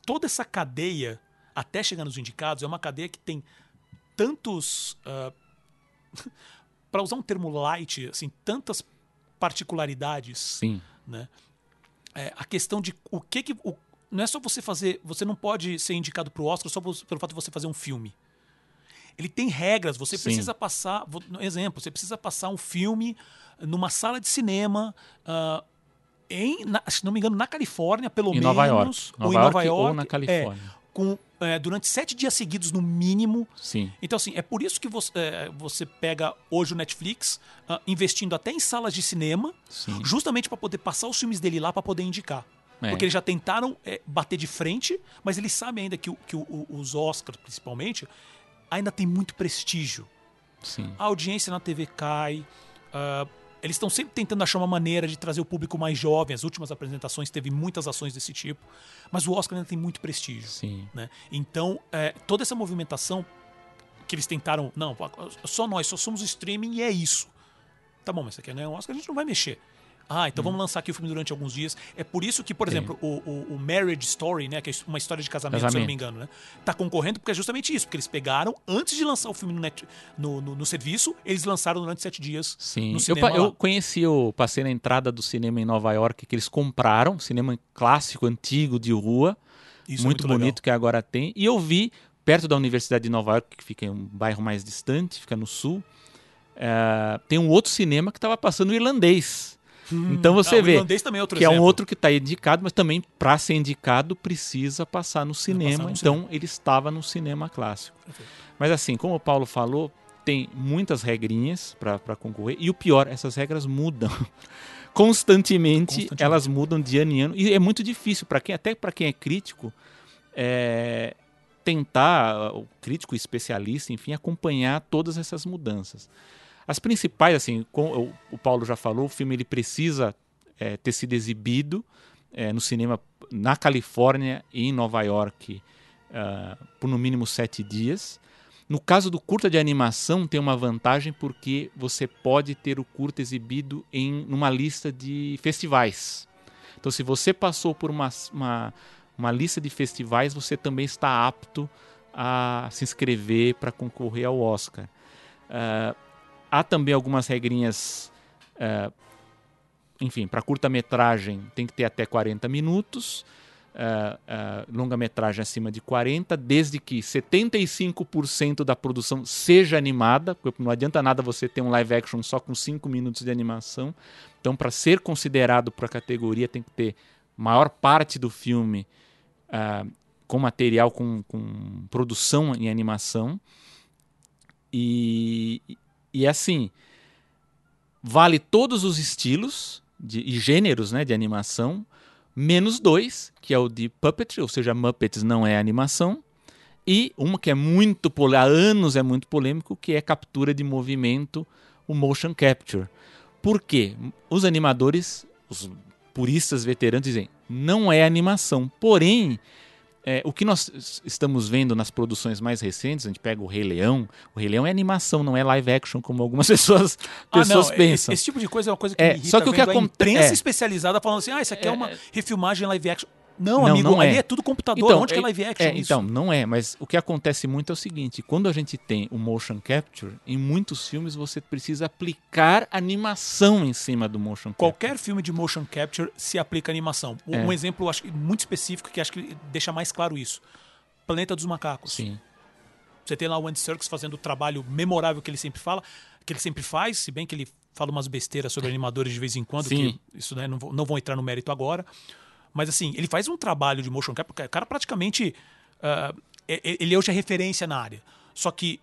A: toda essa cadeia até chegar nos indicados é uma cadeia que tem tantos para usar um termo light, assim, tantas particularidades
B: Sim.
A: né? É, a questão de o que que o- não é só você fazer, você não pode ser indicado para o Oscar só pelo fato de você fazer um filme. Ele tem regras, você
B: Sim.
A: precisa passar, vou- exemplo, você precisa passar um filme numa sala de cinema ah, em, na- se não me engano, na Califórnia, pelo
B: Em
A: menos,
B: Nova York.
A: ou
B: Nova
A: em Nova
B: York
A: York,
B: ou na
A: é,
B: Califórnia.
A: com, é, durante sete dias seguidos no mínimo.
B: Sim.
A: Então, assim, é por isso que você, é, você pega hoje o Netflix ah, investindo até em salas de cinema,
B: Sim.
A: justamente para poder passar os filmes dele lá para poder indicar.
B: É.
A: Porque eles já tentaram é, bater de frente, mas eles sabem ainda que, o- que o- os Oscars, principalmente, ainda tem muito prestígio.
B: Sim.
A: A audiência na TV cai. ah, eles estão sempre tentando achar uma maneira de trazer o público mais jovem. As últimas apresentações teve muitas ações desse tipo. Mas o Oscar ainda tem muito prestígio.
B: Sim.
A: né? Então, é, toda essa movimentação que eles tentaram. Não, só nós, só somos streaming e é isso. Tá bom, mas você quer ganhar um Oscar, a gente não vai mexer. Ah, então vamos lançar aqui o filme durante alguns dias. É por isso que, por
B: Sim.
A: exemplo, o, o, o Marriage Story, né? Que é uma história de casamento, se eu não
B: Casamento.
A: me engano, né? Tá concorrendo porque é justamente isso. Porque eles pegaram, antes de lançar o filme no, net, no, no, no serviço, eles lançaram durante sete dias
B: Sim,
A: no
B: eu,
A: cinema.
B: eu
A: lá.
B: conheci, eu passei na entrada do cinema em Nova York que eles compraram, cinema clássico, antigo, de rua,
A: Isso é
B: muito,
A: legal.
B: bonito que agora tem. E eu vi, perto da Universidade de Nova York, que fica em um bairro mais distante, fica no sul, eh, tem um outro cinema que estava passando irlandês. Hum, então você ah, vê
A: é
B: que exemplo. é um outro que está indicado, mas também para ser indicado precisa passar no cinema. Passar no então cinema. ele estava no cinema clássico. Perfeito. Mas assim, como o Paulo falou, tem muitas regrinhas para concorrer e o pior, essas regras mudam. Constantemente, Constantemente, elas mudam de ano em ano e é muito difícil para quem até para quem é crítico é, tentar o crítico especialista, enfim, acompanhar todas essas mudanças. As principais, assim, com, o, Paulo já falou, o filme ele precisa é, ter sido exibido é, no cinema na Califórnia e em Nova York uh, por no mínimo sete dias. No caso do curta de animação, tem uma vantagem porque você pode ter o curta exibido em uma lista de festivais. Então, se você passou por uma, uma, uma lista de festivais, você também está apto a se inscrever para concorrer ao Oscar. Uh, Há também algumas regrinhas, uh, enfim, para curta-metragem tem que ter até 40 minutos, uh, uh, longa-metragem acima de 40, desde que 75% da produção seja animada, porque não adianta nada você ter um live action só com 5 minutos de animação. Então, para ser considerado para a categoria, tem que ter maior parte do filme com material com, com produção em animação. E, e assim, vale todos os estilos de, e gêneros né, de animação, menos dois, que é o de puppetry, ou seja, Muppets não é animação, e uma que é muito há anos é muito polêmico, que é captura de movimento, o motion capture. Por quê? Os animadores, os puristas veteranos dizem, não é animação. Porém, é, o que nós estamos vendo nas produções mais recentes, a gente pega o Rei Leão, o Rei Leão é animação, não é live action, como algumas pessoas, pessoas ah, pensam.
A: Esse, esse, tipo de coisa é uma coisa que é, me irrita, só que o que acontece, imprensa é, especializada falando assim, ah, isso aqui é, é uma refilmagem live action. Não, não amigo, não é. ali é tudo computador. Então, Onde é, que é live action? É,
B: então, não é, mas o que acontece muito é o seguinte: quando a gente tem o motion capture, em muitos filmes você precisa aplicar animação em cima do motion capture.
A: Qualquer filme de motion capture se aplica animação. Um, é. um exemplo acho, muito específico que acho que deixa mais claro isso: Planeta dos Macacos.
B: Sim.
A: Você tem lá o Andy Serkis fazendo o trabalho memorável que ele sempre fala, que ele sempre faz, se bem que ele fala umas besteiras sobre animadores de vez em quando, Sim. que isso né, não, não vão entrar no mérito agora. Mas assim, ele faz um trabalho de motion capture, o cara praticamente. Uh, ele hoje é referência na área. Só que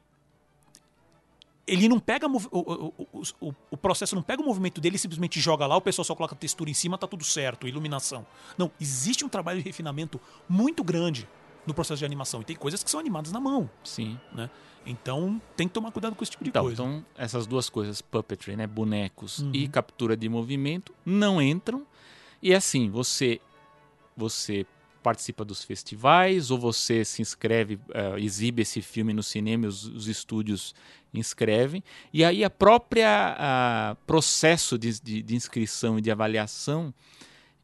A: ele não pega o, o, o, o, processo não pega o movimento dele e simplesmente joga lá, o pessoal só coloca textura em cima, tá tudo certo, iluminação. Não, existe um trabalho de refinamento muito grande no processo de animação. E tem coisas que são animadas na mão.
B: Sim.
A: Né? Então tem que tomar cuidado com esse tipo de
B: então,
A: coisa.
B: Então, essas duas coisas, puppetry, né? Bonecos uhum. e captura de movimento, não entram. E assim, você você participa dos festivais ou você se inscreve, uh, exibe esse filme no cinema, os, os estúdios inscrevem. E aí a própria uh, processo de, de, de, inscrição e de avaliação,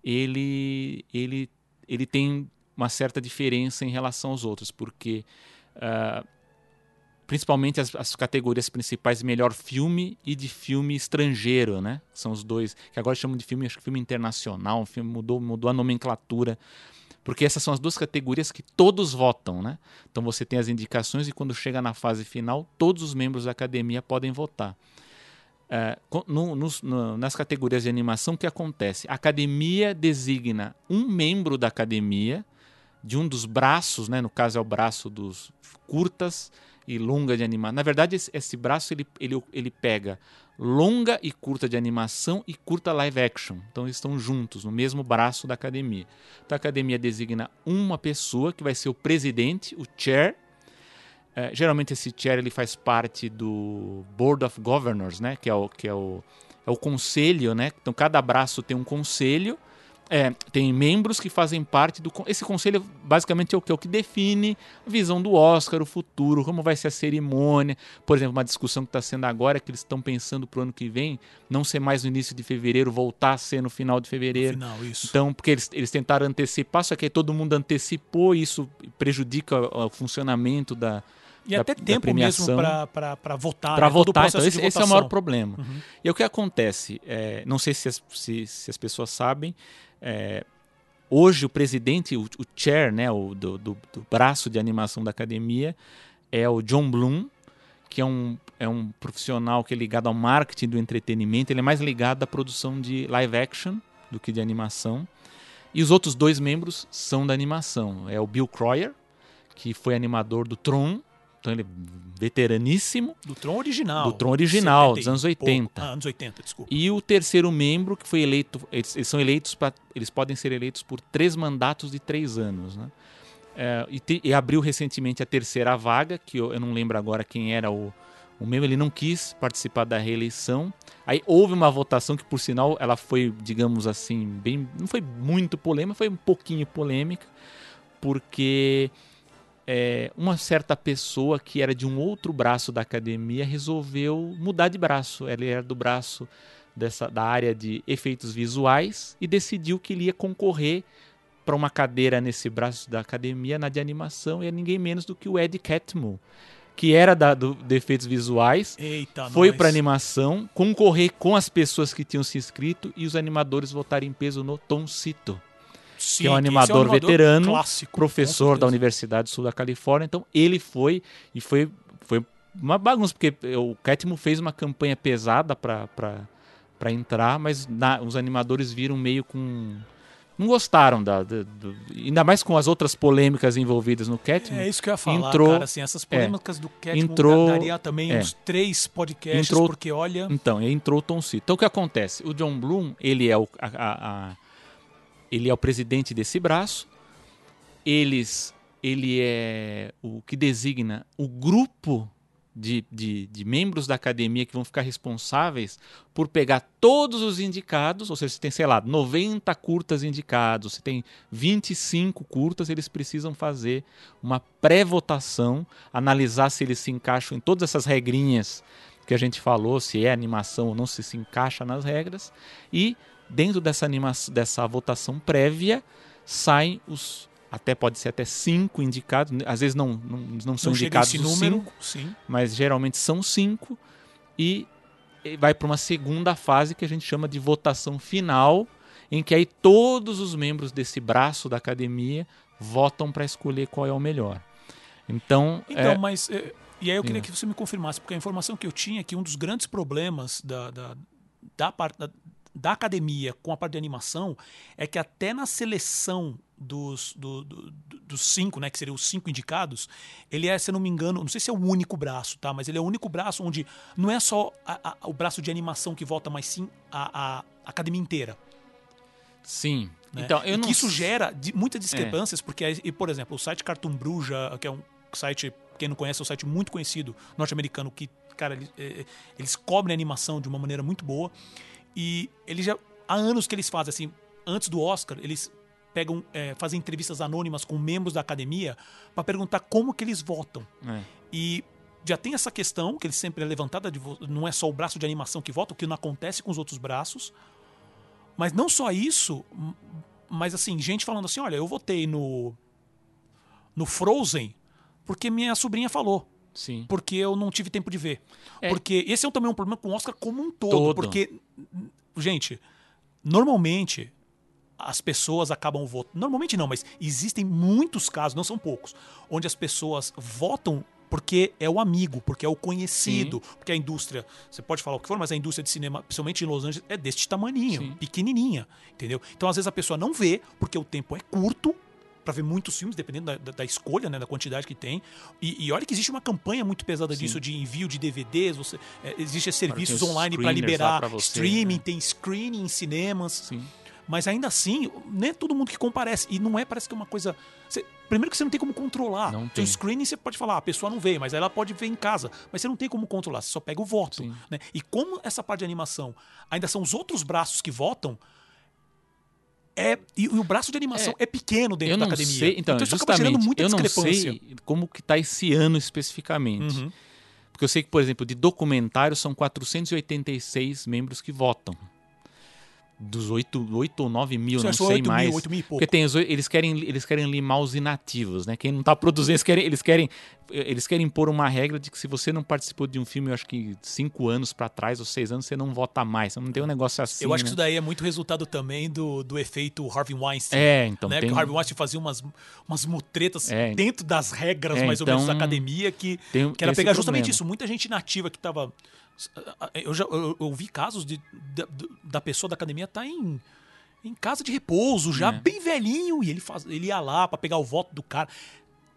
B: ele, ele, ele tem uma certa diferença em relação aos outros, porque uh, principalmente as, as, categorias principais melhor filme e de filme estrangeiro, né? São os dois que agora chamam de filme, acho que filme internacional, filme mudou, mudou a nomenclatura, porque essas são as duas categorias que todos votam, né? Então você tem as indicações e quando chega na fase final, todos os membros da academia podem votar. É, no, no, nas categorias de animação, o que acontece? A academia designa um membro da academia, de um dos braços, né? no caso é o braço dos curtas, e longa de animação. Na verdade, esse, esse, braço ele, ele, ele pega longa e curta de animação e curta live action. Então eles estão juntos no mesmo braço da academia. Então a academia designa uma pessoa que vai ser o presidente, o chair. É, geralmente esse chair ele faz parte do Board of Governors, né? Que é o que é o, é o conselho, né? Então cada braço tem um conselho é, tem membros que fazem parte do. Esse conselho basicamente é o que? É o que define a visão do Oscar, o futuro, como vai ser a cerimônia. Por exemplo, uma discussão que está sendo agora que eles estão pensando para o ano que vem não ser mais no início de fevereiro, voltar a ser no final de fevereiro.
A: Final, isso.
B: Então, porque eles, eles tentaram antecipar, só que aí todo mundo antecipou, e isso prejudica o, o funcionamento da,
A: e da, até tempo mesmo para votar.
B: Para né? votar, então esse, esse, é o maior problema. Uhum. E o que acontece? É, não sei se as, se, se as pessoas sabem, é, hoje o presidente, o, o chair, né, o, do, do, do, braço de animação da academia, é o John Bloom, que é um, é um profissional que é ligado ao marketing do entretenimento, ele é mais ligado à produção de live action do que de animação. E os outros dois membros são da animação. É o Bill Croyer, que foi animador do Tron, então ele é veteraníssimo.
A: Do Tron original.
B: Do Tron original,
A: 70
B: dos anos
A: e
B: 80.
A: pouco. Ah, anos 80, desculpa.
B: E o terceiro membro que foi eleito, eles, eles são eleitos para, eles podem ser eleitos por três mandatos de três anos, né? É, e, te- e abriu recentemente a terceira vaga, que eu, eu não lembro agora quem era o, o membro, ele não quis participar da reeleição. Aí houve uma votação que, por sinal, ela foi, digamos assim, bem, não foi muito polêmica, foi um pouquinho polêmica, porque é, uma certa pessoa que era de um outro braço da academia resolveu mudar de braço. Ele era do braço dessa, da área de efeitos visuais e decidiu que ele ia concorrer para uma cadeira nesse braço da academia na de animação e é ninguém menos do que o Ed Catmull, que era da, do, de efeitos visuais,
A: Eita,
B: foi para animação, concorrer com as pessoas que tinham se inscrito e os animadores votaram em peso no Tom Cito
A: Sim,
B: que é um
A: esse
B: animador veterano,
A: clássico,
B: professor da. Universidade do Sul da Califórnia. Então ele foi e foi, foi uma bagunça, porque o Catmull fez uma campanha pesada para entrar, mas na- os animadores viram meio com. Não gostaram da, da- do- ainda mais com as outras polêmicas envolvidas no Catmull.
A: É isso que eu ia falar,
B: Entrou-
A: cara. Assim, essas polêmicas do Catmull
B: entrou-
A: daria também
B: é.
A: uns três podcasts,
B: Entrou-
A: porque olha...
B: Então, entrou o Tom Cito. Então, o que acontece? O John Bloom, ele é o, a- a- ele é o presidente desse braço. Eles, ele é o que designa o grupo de, de, de membros da academia que vão ficar responsáveis por pegar todos os indicados, ou seja, você tem, sei lá, 90 curtas indicados, você tem 25 curtas, eles precisam fazer uma pré-votação, analisar se eles se encaixam em todas essas regrinhas que a gente falou, se é animação ou não, se se encaixa nas regras, e dentro dessa, animação, dessa votação prévia saem os até pode ser até cinco indicados, às vezes não, não, não são
A: não
B: indicados
A: esse número,
B: cinco,
A: sim.
B: mas geralmente são cinco e vai para uma segunda fase que a gente chama de votação final, em que aí todos os membros desse braço da academia votam para escolher qual é o melhor. Então,
A: Então,
B: é,
A: mas. é, e aí eu queria que você me confirmasse, porque a informação que eu tinha é que um dos grandes problemas da, da, da, parte da, da academia com a parte de animação é que até na seleção dos, do- do- do- dos cinco, né, que seriam os cinco indicados, ele é, se eu não me engano, não sei se é o único braço, tá? Mas ele é o único braço onde não é só a- a- o braço de animação que vota, mas sim a, a academia inteira.
B: sim.
A: né?
B: Então, eu
A: E
B: não
A: que isso gera di- muitas discrepâncias, porque, aí, e, por exemplo, o site Cartoon Bruja, que é um site, quem não conhece, é um site muito conhecido, norte-americano, que, cara, eles, eh, eles cobrem animação de uma maneira muito boa. E eles já. Há anos que eles fazem, assim, antes do Oscar, eles pegam, eh, fazem entrevistas anônimas com membros da academia para perguntar como que eles votam.
B: é.
A: E já tem essa questão, que ele sempre é levantada, de não é só o braço de animação que vota, o que não acontece com os outros braços. Mas não só isso, mas assim, gente falando assim, olha, eu votei no no Frozen porque minha sobrinha falou,
B: Sim.
A: porque eu não tive tempo de ver.
B: É.
A: Porque esse é também um problema com o Oscar como um todo,
B: Todo.
A: porque gente, normalmente as pessoas acabam votando. Normalmente não, mas existem muitos casos, não são poucos, onde as pessoas votam porque é o amigo, porque é o conhecido, porque a indústria, você pode falar o que for, mas a indústria de cinema, principalmente em Los Angeles, é deste tamaninho,
B: Sim.
A: pequenininha, entendeu? Então às vezes a pessoa não vê porque o tempo é curto para ver muitos filmes, dependendo da, da- da escolha, né, da quantidade que tem. E, e olha que existe uma campanha muito pesada
B: Sim.
A: disso de envio de DVDs, você, é, existe serviços online para liberar
B: pra você,
A: streaming,
B: né?
A: tem screening em cinemas.
B: Sim.
A: Mas ainda assim, nem é todo mundo que comparece. E não é, parece que é uma coisa. você- primeiro que você não tem como controlar.
B: Não
A: Seu
B: tem.
A: screening você pode falar, "Ah, a pessoa não veio, mas ela pode ver em casa. Mas você não tem como controlar, você só pega o voto. Né? E como essa parte de animação ainda são os outros braços que votam. É, e, o braço de animação é, pequeno dentro
B: Eu
A: da
B: não
A: academia.
B: sei, então,
A: isso acaba gerando muita
B: eu não
A: discrepância.
B: sei como que tá esse ano especificamente.
A: Uhum.
B: Porque eu sei que, por exemplo, de documentário são 486 membros que votam. Dos 8, 8 ou 9 mil,
A: Você
B: não sei
A: 8 mil,
B: mais.
A: 8 mil e pouco.
B: Porque tem os, eles querem eles querem limar os inativos, né? Quem não tá produzindo, eles querem eles querem eles querem impor uma regra de que se você não participou de um filme, eu acho que cinco anos pra trás ou seis anos, você não vota mais. Não tem um negócio assim.
A: Eu acho que
B: né?
A: isso daí é muito resultado também do, do efeito Harvey Weinstein.
B: É, então
A: né?
B: tem
A: Porque o Harvey Weinstein fazia umas, umas mutretas
B: É.
A: dentro das regras,
B: É,
A: mais ou menos, da
B: então,
A: academia que,
B: tem-
A: que era pegar justamente isso. Muita gente nativa que tava. Eu já eu, eu vi casos de, da, da pessoa da academia estar em, em casa de repouso, já
B: É.
A: bem velhinho, e ele, faz, ele ia lá pra pegar o voto do cara.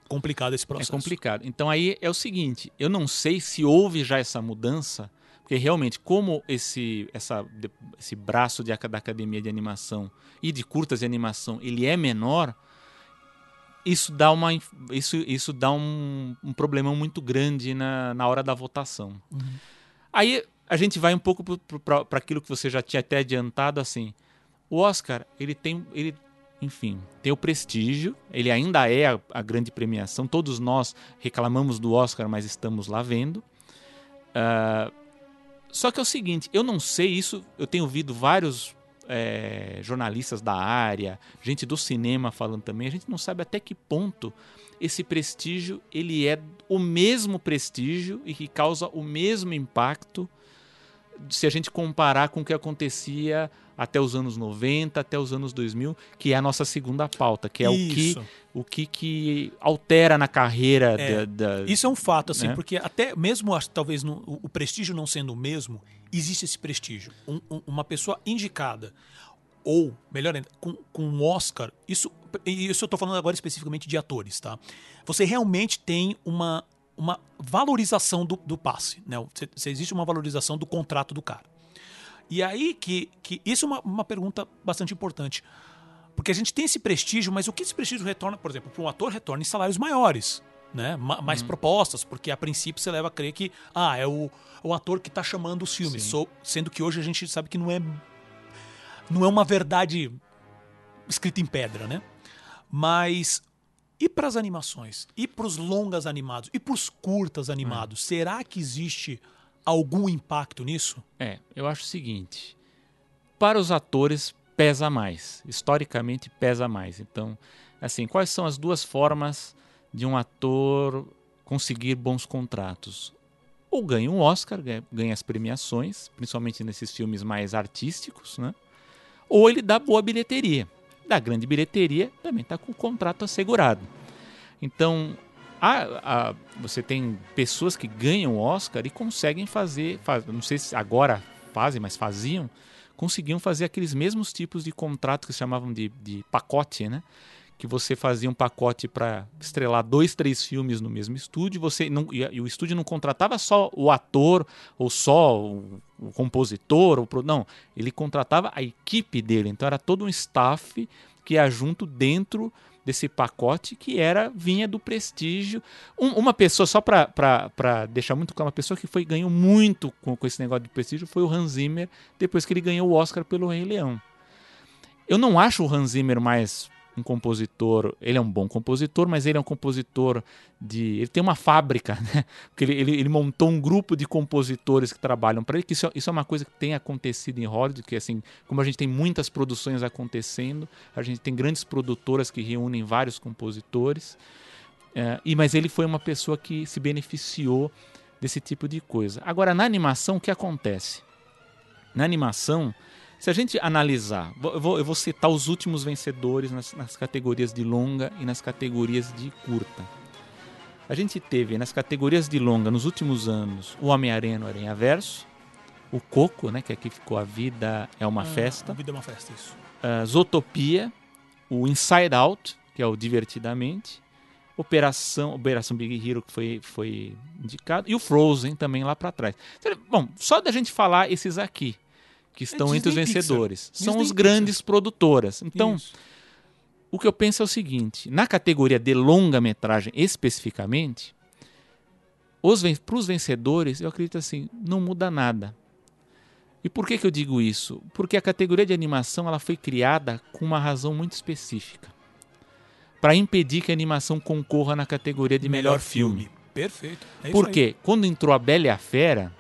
A: Complicado esse
B: É
A: processo.
B: complicado. Então aí é o seguinte, eu não sei se houve já essa mudança, porque realmente como esse essa, esse braço de, da academia de animação e de curtas de animação ele é menor, isso dá uma isso, isso dá um, um problemão muito grande na, na hora da votação. Aí a gente vai um pouco para aquilo que você já tinha até adiantado assim. O Oscar, ele tem ele enfim, tem o prestígio, ele ainda é a, a grande premiação. Todos nós reclamamos do Oscar, mas estamos lá vendo. Ah, só que é o seguinte, eu não sei isso, eu tenho ouvido vários é, jornalistas da área, gente do cinema falando também, a gente não sabe até que ponto esse prestígio ele é o mesmo prestígio e que causa o mesmo impacto se a gente comparar com o que acontecia até os anos 90, até os anos 2000, que é a nossa segunda pauta, que é o que,
A: Isso.
B: o que, que altera na carreira
A: É,
B: da, da-
A: Isso é um fato, assim,
B: né?
A: porque até mesmo, talvez, no- o prestígio não sendo o mesmo, existe esse prestígio. Um- um- uma pessoa indicada, ou, melhor ainda, com, com um Oscar, isso, isso eu tô falando agora especificamente de atores, tá? Você realmente tem uma, uma valorização do, do passe, né? Você, você existe uma valorização do contrato do cara. E aí que, que isso é uma, uma pergunta bastante importante. Porque a gente tem esse prestígio, mas o que esse prestígio retorna, por exemplo, para um ator retorna em salários maiores, né? Ma- mais
B: Uhum.
A: propostas, porque a princípio você leva a crer que ah, é o, o ator que está chamando os filmes. So- sendo que hoje a gente sabe que não é não é uma verdade escrita em pedra, né? Mas e para as animações? E para os longas animados? E para os curtas animados? Será que existe algum impacto nisso?
B: É, eu acho o seguinte: para os atores pesa mais, historicamente pesa mais. Então, assim, quais são as duas formas de um ator conseguir bons contratos? Ou ganha um Oscar, ganha, as premiações, principalmente nesses filmes mais artísticos, né? Ou ele dá boa bilheteria. Da grande bilheteria também está com o contrato assegurado. Então, a- a- você tem pessoas que ganham Oscar e conseguem fazer, faz- não sei se agora fazem, mas faziam, conseguiam fazer aqueles mesmos tipos de contrato que chamavam de, de pacote, né? Que você fazia um pacote para estrelar dois, três filmes no mesmo estúdio, você não, e, o estúdio não contratava só o ator ou só o, o compositor, ou, não, ele contratava a equipe dele, então era todo um staff que ia junto dentro desse pacote que era vinha do prestígio. Um- uma pessoa, só para deixar muito claro, uma pessoa que foi ganhou muito com, com esse negócio de prestígio foi o Hans Zimmer, depois que ele ganhou o Oscar pelo Rei Leão. Eu não acho o Hans Zimmer mais um compositor, ele é um bom compositor, mas ele é um compositor de. Ele tem uma fábrica, né? Porque ele, ele, ele montou um grupo de compositores que trabalham para ele, que isso, é- isso é uma coisa que tem acontecido em Hollywood, que assim, como a gente tem muitas produções acontecendo, a gente tem grandes produtoras que reúnem vários compositores. É, e mas ele foi uma pessoa que se beneficiou desse tipo de coisa. Agora, na animação, o que acontece? Na animação, se a gente analisar, eu vou, eu vou citar os últimos vencedores nas, nas categorias de longa e nas categorias de curta. A gente teve nas categorias de longa, nos últimos anos, o Homem-Aranha no Aranha Verso, o Coco, né, que aqui ficou A Vida é uma
A: Ah,
B: Festa,
A: A vida é uma festa, isso.
B: Zootopia, o Inside Out, que é o Divertidamente, Operação, Operação Big Hero, que foi, foi indicado, e o Frozen também lá para trás. Bom, só da gente falar esses aqui, que estão entre os
A: É Disney Pixar.
B: vencedores, são
A: Disney
B: os grandes produtoras. Então,
A: Isso.
B: o que eu penso é o seguinte: na categoria de longa-metragem especificamente, para os vencedores, eu acredito assim, não muda nada. E por que, que eu digo isso? Porque a categoria de animação ela foi criada com uma razão muito específica para impedir que a animação concorra na categoria de melhor, filme.
A: Perfeito. É isso
B: Por
A: aí.
B: quê? Quando entrou a Bela e a Fera,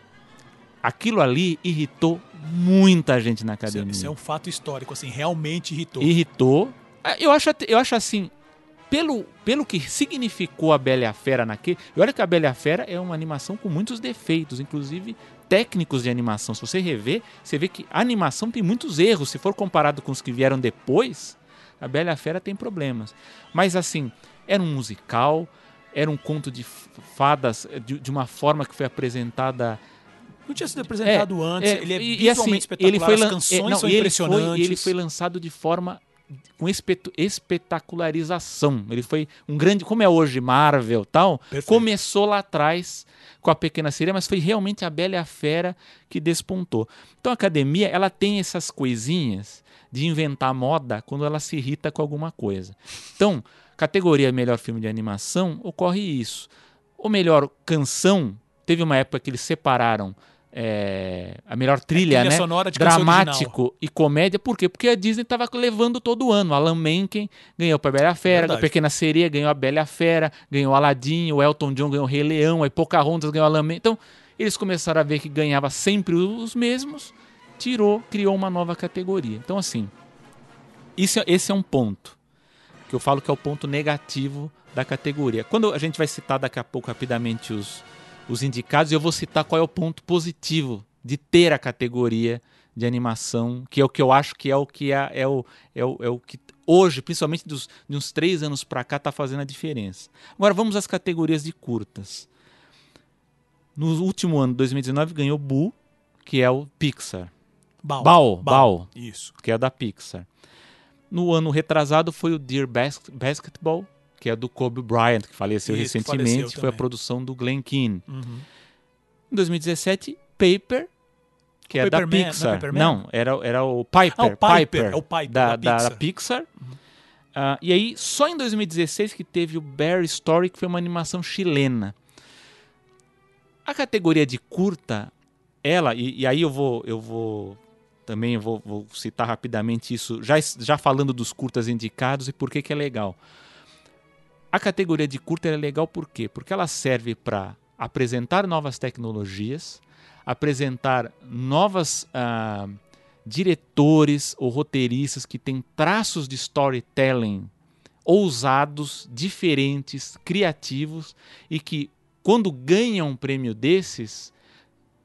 B: aquilo ali irritou muita gente na
A: é-
B: academia.
A: Isso é um fato histórico, assim, realmente irritou.
B: Irritou. Ah, Eu acho, eu acho assim, pelo, pelo que significou a Bela e a Fera naquele. E olha que a Bela e a Fera é uma animação com muitos defeitos, inclusive técnicos de animação. Se você rever, você vê que a animação tem muitos erros. Se for comparado com os que vieram depois, a Bela e a Fera tem problemas. Mas assim, era um musical, era um conto de fadas de, de uma forma que foi apresentada
A: Não tinha sido apresentado antes,
B: é,
A: ele é
B: e-
A: visualmente
B: assim,
A: espetacular,
B: ele foi
A: as
B: lan-
A: canções
B: é, não,
A: são
B: ele
A: impressionantes.
B: Foi, ele foi lançado de forma com espetu- espetacularização. Ele foi um grande, como é hoje Marvel, tal.
A: Perfeito.
B: Começou lá atrás com a Pequena Sereia, mas foi realmente a Bela e a Fera que despontou. Então a academia, ela tem essas coisinhas de inventar moda quando ela se irrita com alguma coisa. Então, categoria melhor filme de animação, ocorre isso. O melhor canção, teve uma época que eles separaram é, a melhor trilha,
A: trilha
B: né?
A: sonora de
B: Dramático e comédia, por quê? Porque a Disney estava levando todo ano. Alan Menken ganhou para Bela Fera,
A: Verdade.
B: a Pequena Sereia ganhou a Bela Fera, ganhou Aladdin, o Elton John ganhou o Rei Leão, aí Pocahontas ganhou Alan Menken. Então, eles começaram a ver que ganhava sempre os mesmos, tirou, criou uma nova categoria. Então, assim, isso, é- esse é um ponto que eu falo que é o ponto negativo da categoria. Quando a gente vai citar daqui a pouco rapidamente os, os indicados, eu vou citar qual é o ponto positivo de ter a categoria de animação, que é o que eu acho que é o que é, é, o, é, o, é o que hoje, principalmente dos, de uns três anos para cá, está fazendo a diferença. Agora vamos às categorias de curtas. No último ano, 2019, ganhou Boo, que é o Pixar,
A: Bal.
B: Bal, Bal.
A: Isso.
B: que é da Pixar. No ano retrasado foi o Dear Bas- Basketball, que é do Kobe Bryant, que faleceu
A: Isso,
B: recentemente,
A: faleceu
B: foi a produção do Glenn Keane.
A: Uhum.
B: Em 2017, Paper, que
A: O
B: é da
A: Paperman, não é
B: Pixar. Não, era, era o Piper.
A: Ah, o Piper, é o Piper,
B: da,
A: da
B: da
A: Pixar. Uhum.
B: Pixar. Ah, e aí, só em 2016 que teve o Bear Story, que foi uma animação chilena. A categoria de curta, ela, e, e aí eu vou, eu vou também eu vou, vou citar rapidamente isso, já, já falando dos curtas indicados e por que, que é legal. A categoria de curta é legal por quê? Porque ela serve para apresentar novas tecnologias, apresentar novas ah, diretores ou roteiristas que têm traços de storytelling ousados, diferentes, criativos e que quando ganham um prêmio desses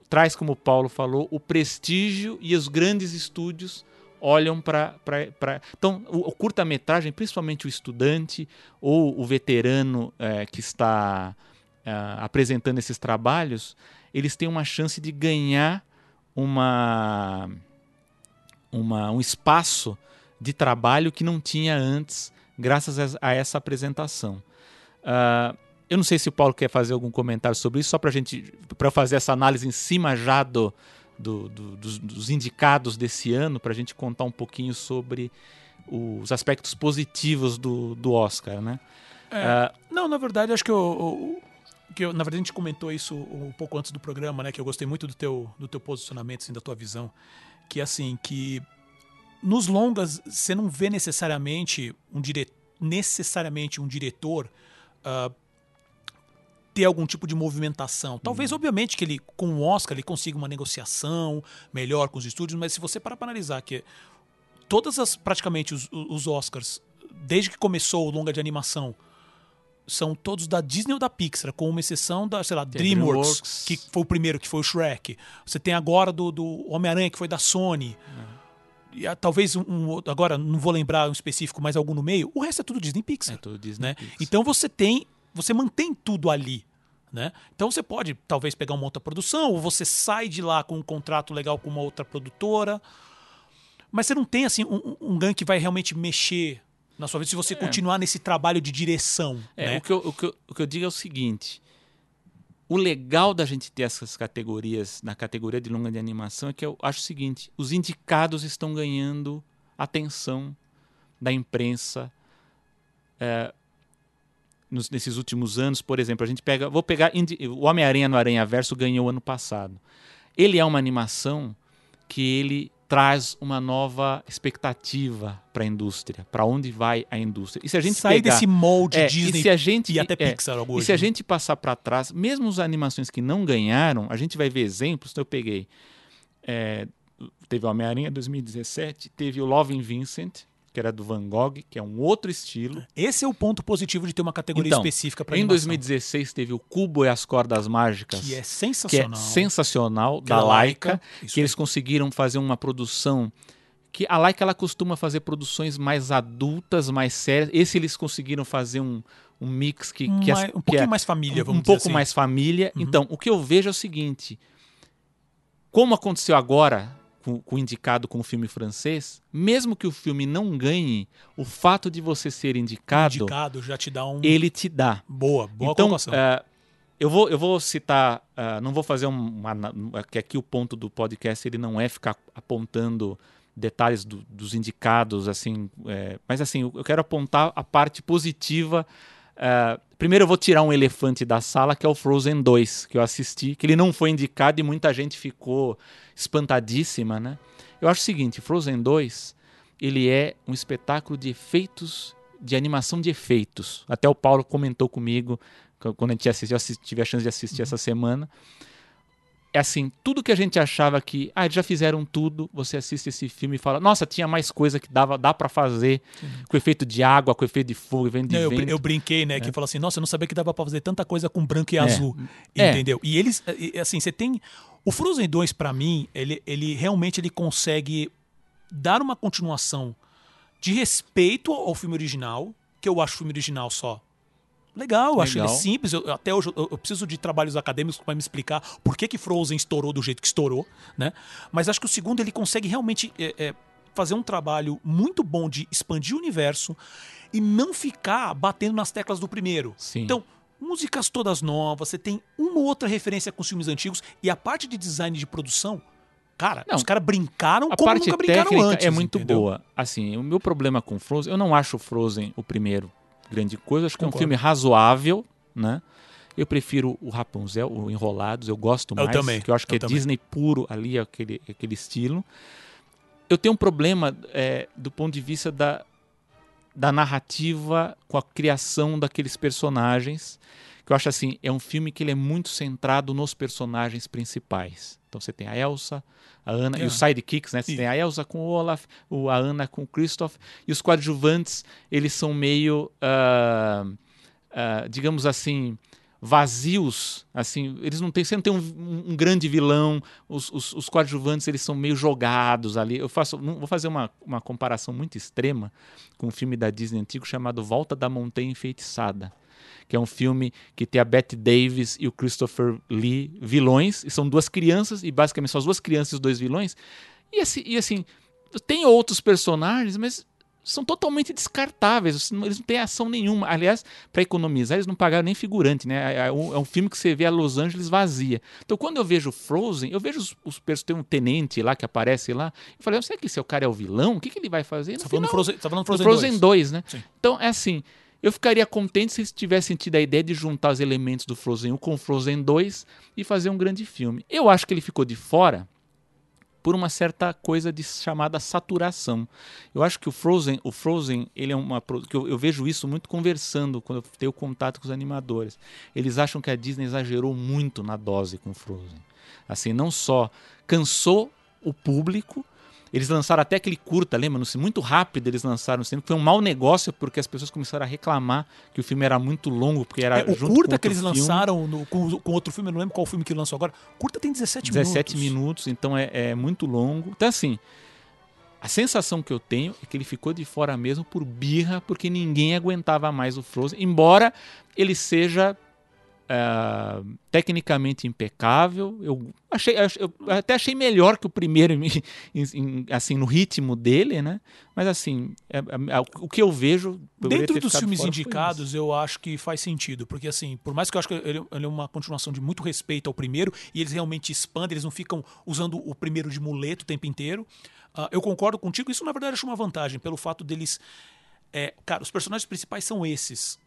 B: traz, como o Paulo falou, o prestígio e os grandes estúdios olham para. Então, o, o curta-metragem, principalmente o estudante ou o veterano eh, que está ah, apresentando esses trabalhos, eles têm uma chance de ganhar uma, uma, um espaço de trabalho que não tinha antes, graças a, a essa apresentação. Ah, eu não sei se o Paulo quer fazer algum comentário sobre isso, só para gente, para fazer essa análise em cima já do, do- do- dos, dos indicados desse ano, para a gente contar um pouquinho sobre os aspectos positivos do, do Oscar, né?
A: É.
B: Ah,
A: Não, na verdade, acho que eu, eu- que eu- na verdade a gente comentou isso um pouco antes do programa, né? Que eu gostei muito do teu, do teu posicionamento, assim, da tua visão, que assim que nos longas você não vê necessariamente um dire... necessariamente um diretor ah, ter algum tipo de movimentação. Talvez, obviamente, que ele com o Oscar ele consiga uma negociação melhor com os estúdios, mas se você parar para analisar que todas as praticamente os, os Oscars desde que começou o longa de animação são todos da Disney ou da Pixar, com uma exceção da, sei lá, DreamWorks,
B: DreamWorks.
A: que foi o primeiro, que foi o Shrek. Você tem agora do, do Homem-Aranha, que foi da Sony. E, ah, talvez um, um outro- agora não vou lembrar um específico, mas algum no meio. O resto é tudo Disney Pixar
B: é tudo Disney
A: né?
B: Pixar.
A: Então você tem, você mantém tudo ali, né? Então você pode talvez pegar uma outra produção, ou você sai de lá com um contrato legal com uma outra produtora, mas você não tem assim um, um ganho que vai realmente mexer na sua vida se você continuar nesse trabalho de direção,
B: É,
A: né?
B: o, que eu, o, que eu, o que eu digo é o seguinte: o legal da gente ter essas categorias, na categoria de longa de animação, é que eu acho o seguinte: os indicados estão ganhando atenção da imprensa. é, nos- nesses últimos anos, por exemplo, a gente pega. Vou pegar. O Homem-Aranha no Aranha Verso ganhou ano passado. Ele é uma animação que ele traz uma nova expectativa para a indústria, para onde vai a indústria. E se a gente
A: Sair desse molde
B: é,
A: Disney
B: e se a gente
A: e até
B: é,
A: Pixar
B: e
A: hoje.
B: se a gente passar para trás, mesmo as animações que não ganharam, a gente vai ver exemplos. Então eu peguei, é, teve o Homem-Aranha 2017, teve o Love in Vincent, que era do Van Gogh, que é um outro estilo.
A: Esse é o ponto positivo de ter uma categoria
B: Então,
A: específica para
B: Em 2016 teve o Cubo e as Cordas Mágicas,
A: que é
B: que é
A: sensacional.
B: sensacional,
A: Que
B: da
A: é
B: Laika,
A: Isso
B: que eles conseguiram fazer uma produção que a Laika ela costuma fazer produções mais adultas, mais sérias. Esse eles conseguiram fazer um, um mix que, que, as-
A: um
B: que
A: pouquinho
B: é
A: mais família,
B: um,
A: vamos
B: um
A: dizer
B: pouco
A: assim.
B: mais família.
A: Uhum.
B: Então, o que eu vejo é o seguinte: como aconteceu agora com, com o indicado com o filme francês, mesmo que o filme não ganhe, o fato de você ser indicado,
A: indicado já te dá um
B: ele te dá.
A: boa, boa
B: então, eh, eu vou, eu vou citar, ah, não vou fazer um, uma, que aqui o ponto do podcast ele não é ficar apontando detalhes do- dos indicados, assim, eh, mas assim eu quero apontar a parte positiva. ah, primeiro eu vou tirar um elefante da sala que é o Frozen 2 que eu assisti, que ele não foi indicado e muita gente ficou espantadíssima, né? Eu acho o seguinte, Frozen 2 ele é um espetáculo de efeitos, de animação de efeitos. Até o Paulo comentou comigo qu- quando a gente assistiu, eu assisti- tive a chance de assistir essa semana. É assim, tudo que a gente achava que, ah, já fizeram tudo, você assiste esse filme e fala, nossa, tinha mais coisa que dava, dá para fazer, com efeito de água, com efeito de fogo, efeito de
A: Não, eu,
B: vento.
A: eu brinquei, né? Que falou assim, nossa, eu não sabia que dava pra fazer tanta coisa com branco e azul.
B: É.
A: Entendeu? E eles, assim, você tem. O Frozen 2, pra mim, ele, ele realmente ele consegue dar uma continuação de respeito ao filme original, que eu acho o filme original só. Legal, eu acho ele
B: Legal.
A: simples. Eu- até hoje eu, eu preciso de trabalhos acadêmicos para me explicar por que, que Frozen estourou do jeito que estourou, né? Mas acho que o segundo ele consegue realmente é, é, fazer um trabalho muito bom de expandir o universo e não ficar batendo nas teclas do primeiro.
B: Sim.
A: Então, músicas todas novas, você tem uma ou outra referência com os filmes antigos e a parte de design de produção, cara,
B: Não,
A: os caras brincaram
B: a
A: como
B: parte
A: nunca brincaram
B: técnica
A: antes.
B: é muito
A: entendeu?
B: boa. Assim, o meu problema com Frozen, eu não acho Frozen o primeiro grande coisa, acho que é um
A: Concordo.
B: filme razoável, né? Eu prefiro o Rapunzel, o Enrolados, eu gosto
A: Eu
B: mais,
A: também,
B: que eu acho que
A: eu
B: é
A: também.
B: Disney puro ali, aquele, aquele estilo. Eu tenho um problema é, do ponto de vista da, da narrativa com a criação daqueles personagens, que eu acho assim, é um filme que ele é muito centrado nos personagens principais. Então você tem a Elsa, a Anna e
A: É.
B: os sidekicks, né? Você
A: Sim.
B: tem a Elsa com o Olaf, o, a Anna com o Christoph, e os coadjuvantes, eles são meio, ah, ah, digamos assim, vazios, assim, eles não têm, você não tem um, um- grande vilão, os, os, os coadjuvantes eles são meio jogados ali. Eu faço, não- vou fazer uma, uma comparação muito extrema com um filme da Disney antigo chamado Volta da Montanha Enfeitiçada, que é um filme que tem a Bette Davis e o Christopher Lee vilões, e são duas crianças, e basicamente são as duas crianças e os dois vilões. E assim, e assim tem outros personagens, mas são totalmente descartáveis, eles não têm ação nenhuma. Aliás, para economizar, eles não pagaram nem figurante, né? É um, é um filme que você vê a Los Angeles vazia. Então, quando eu vejo Frozen, eu vejo os, os personagens, tem um tenente lá que aparece lá, eu falei, será que esse cara é o vilão? O que, que ele vai fazer?
A: Você tá falando Frozen, tá falando Frozen,
B: Frozen
A: 2.
B: 2, né?
A: Sim.
B: Então, é assim, eu ficaria contente se eles tivessem tido a ideia de juntar os elementos do Frozen 1 com o Frozen 2 e fazer um grande filme. Eu acho que ele ficou de fora por uma certa coisa de chamada saturação. Eu acho que o Frozen, o Frozen, ele é uma que eu, eu vejo isso muito conversando quando eu tenho contato com os animadores. Eles acham que a Disney exagerou muito na dose com o Frozen. Assim, não só cansou o público, eles lançaram até aquele curta, lembra? Muito rápido eles lançaram no cinema. Foi um mau negócio porque as pessoas começaram a reclamar que o filme era muito longo, porque era
A: É, o curta que eles
B: filme.
A: lançaram no- com, com outro filme, eu não lembro qual filme que lançou agora. O curta tem 17,
B: 17
A: minutos.
B: minutos, então é, é muito longo. Então, assim, a sensação que eu tenho é que ele ficou de fora mesmo por birra, porque ninguém aguentava mais o Frozen, embora ele seja ah, tecnicamente impecável. Eu achei, ach- eu até achei melhor que o primeiro, em- em- assim, no ritmo dele, né? Mas assim, é- é- o que eu vejo.
A: Dentro dos filmes indicados, eu acho que faz sentido. Porque, assim, por mais que eu acho que ele, ele é uma continuação de muito respeito ao primeiro, e eles realmente expandem, eles não ficam usando o primeiro de muleto o tempo inteiro. Ah, eu concordo contigo, isso na verdade acho uma vantagem, pelo fato deles. é, cara, os personagens principais são esses.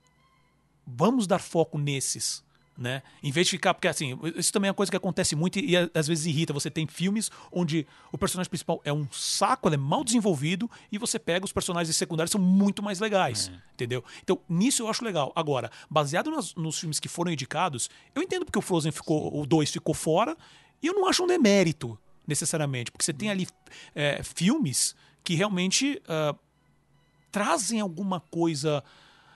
A: Vamos dar foco nesses. Né? Em vez de ficar. Porque, assim, isso também é uma coisa que acontece muito e, e às vezes irrita. Você tem filmes onde o personagem principal é um saco, ele é mal desenvolvido, e você pega os personagens secundários são muito mais legais. Entendeu? Então, nisso eu acho legal. Agora, baseado nas- nos filmes que foram indicados, eu entendo porque o Frozen ficou. O 2 ficou fora, e eu não acho um demérito, necessariamente. Porque você tem ali é, filmes que realmente. ah, trazem alguma coisa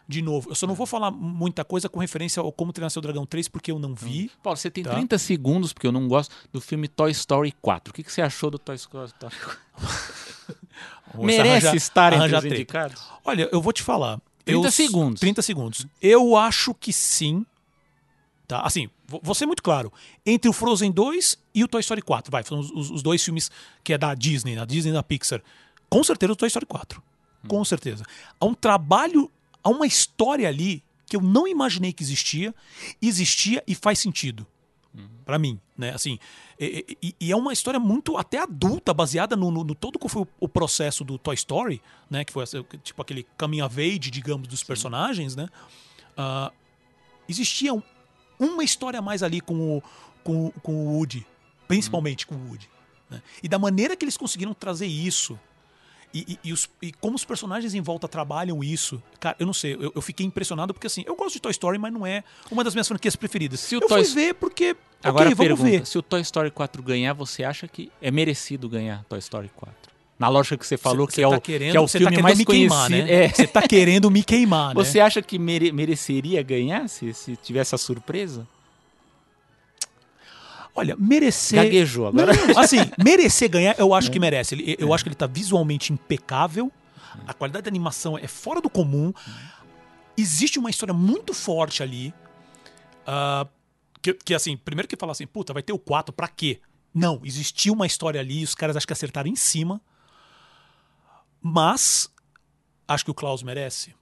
A: de novo. Eu só não vou falar muita coisa com referência ao Como Treinar Seu Dragão 3, porque eu não vi.
B: Paulo, você tem
A: Tá.
B: 30 segundos, porque eu não gosto do filme Toy Story 4. O que, que você achou do Toy Story 4?
A: Vou
B: Merece
A: arranjar-
B: estar entre os indicados?
A: Olha, eu vou te falar.
B: 30
A: Eu-
B: segundos.
A: 30 segundos. Eu acho que sim. Tá? Assim, vou ser muito claro. Entre o Frozen 2 e o Toy Story 4. Vai, são os, os- os dois filmes que é da Disney, da Disney e da Pixar. Com certeza o Toy Story 4. Com certeza. Há um trabalho, há uma história ali que eu não imaginei que existia, existia e faz sentido. Pra mim, né? Assim, e, e- e é uma história muito até adulta, baseada no, no- no todo que foi o, o processo do Toy Story, né? Que foi tipo aquele coming of age, digamos, dos personagens, né? Ah, existia um- uma história a mais ali com o, com, o- com o Woody, principalmente com o Woody. né? E da maneira que eles conseguiram trazer isso e, e- e os- e como os personagens em volta trabalham isso, cara, eu não sei, eu, eu fiquei impressionado porque assim, eu gosto de Toy Story, mas não é uma das minhas franquias preferidas.
B: Se o
A: eu
B: Toy-
A: fui ver porque,
B: Agora
A: ok, vamos
B: pergunta,
A: ver.
B: se o Toy Story 4 ganhar, você acha que é merecido ganhar Toy Story 4? Na lógica que você falou
A: Cê-
B: que,
A: cê
B: é o,
A: tá querendo,
B: que é o
A: cê
B: filme
A: tá
B: mais
A: me queimar,
B: conhecido.
A: né?
B: É.
A: Você tá querendo me queimar, né?
B: Você acha que mere- mereceria ganhar se, se tivesse a surpresa?
A: Olha, merecer.
B: Gaguejou agora.
A: Não, assim, merecer ganhar, eu acho que merece. Ele- eu acho que ele tá visualmente impecável. A qualidade da animação é fora do comum. Existe uma história muito forte ali. ah, que, que, assim, primeiro que fala assim, puta, vai ter o 4, pra quê? Não, existiu uma história ali, os caras acho que acertaram em cima. Mas acho que o Klaus merece.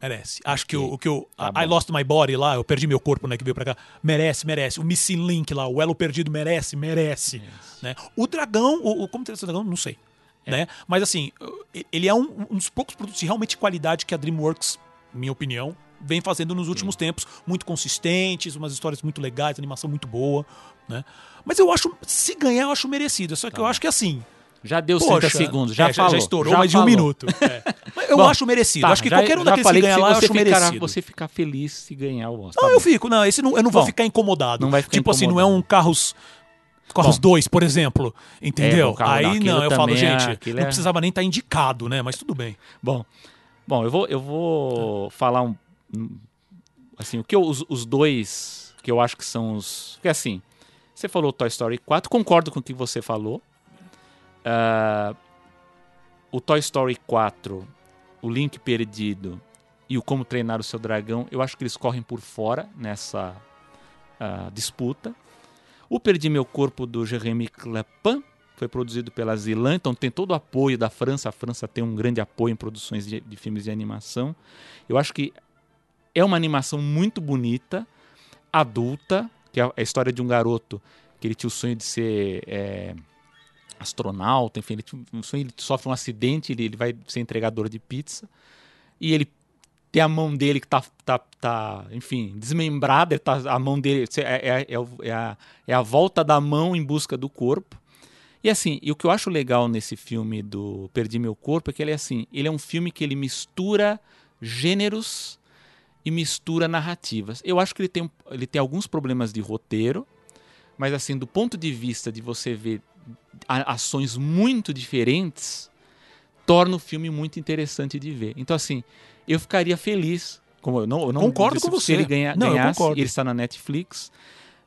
A: Merece. Acho que o, o que o
B: Tá
A: I
B: bom.
A: Lost My Body lá, eu perdi meu corpo, né, que veio pra cá. Merece, merece. O Missing Link lá, o Elo Perdido merece, merece. Né? O Dragão, o, o Como Ter Seu Dragão, não sei. Né? Mas assim, ele é um, um dos poucos produtos de realmente qualidade que a DreamWorks, minha opinião, vem fazendo nos últimos tempos. Muito consistentes, umas histórias muito legais, animação muito boa. Né? Mas eu acho, se ganhar, eu acho merecido. Só que eu acho que assim.
B: Já deu
A: Poxa,
B: 30 segundos, já
A: é,
B: falou.
A: já estourou
B: já
A: mais de um
B: falou.
A: minuto. É. Eu
B: Bom,
A: acho merecido.
B: Tá,
A: acho que
B: já-
A: qualquer um daqueles que ganhar lá, eu acho
B: ficará-
A: merecido.
B: Você ficar feliz se ganhar o Oscar.
A: Não,
B: Tá
A: eu
B: bom.
A: fico. Não, esse não, eu não vou
B: Bom,
A: ficar incomodado.
B: não vai ficar
A: tipo assim, não é
B: incomodado.
A: um Carros. Carros 2, por exemplo. Entendeu?
B: É,
A: Aí
B: não,
A: eu falo,
B: é-
A: gente, não
B: é-
A: precisava nem estar indicado, né? Mas tudo bem.
B: Bom, bom, eu vou, eu vou falar um, um- assim, o que eu- os, os dois que eu acho que são os, porque assim, você falou Toy Story 4, concordo com o que você falou. Ah, o Toy Story 4, o Link Perdido e o Como Treinar o Seu Dragão, eu acho que eles correm por fora nessa ah, disputa. O Perdi Meu Corpo do Jeremy Clapin foi produzido pela Zilan, então tem todo o apoio da França. A França tem um grande apoio em produções de, de filmes de animação. Eu acho que é uma animação muito bonita, adulta, que é a história de um garoto que ele tinha o sonho de ser é, astronauta, enfim, ele, ele sofre um acidente, ele, ele vai ser entregador de pizza e ele tem a mão dele que tá, tá, tá enfim, desmembrada, tá, a mão dele é, é, é, é a, é a volta da mão em busca do corpo. E assim, e o que eu acho legal nesse filme do Perdi Meu Corpo é que ele é assim, ele é um filme que ele mistura gêneros e mistura narrativas. Eu acho que ele tem, ele tem alguns problemas de roteiro, mas assim, do ponto de vista de você ver ações muito diferentes, torna o filme muito interessante de ver. Então assim, eu ficaria feliz, como eu não, eu não
A: Concordo
B: disse
A: com
B: se
A: você.
B: ele ganha,
A: Não,
B: ganhasse, ele está na Netflix,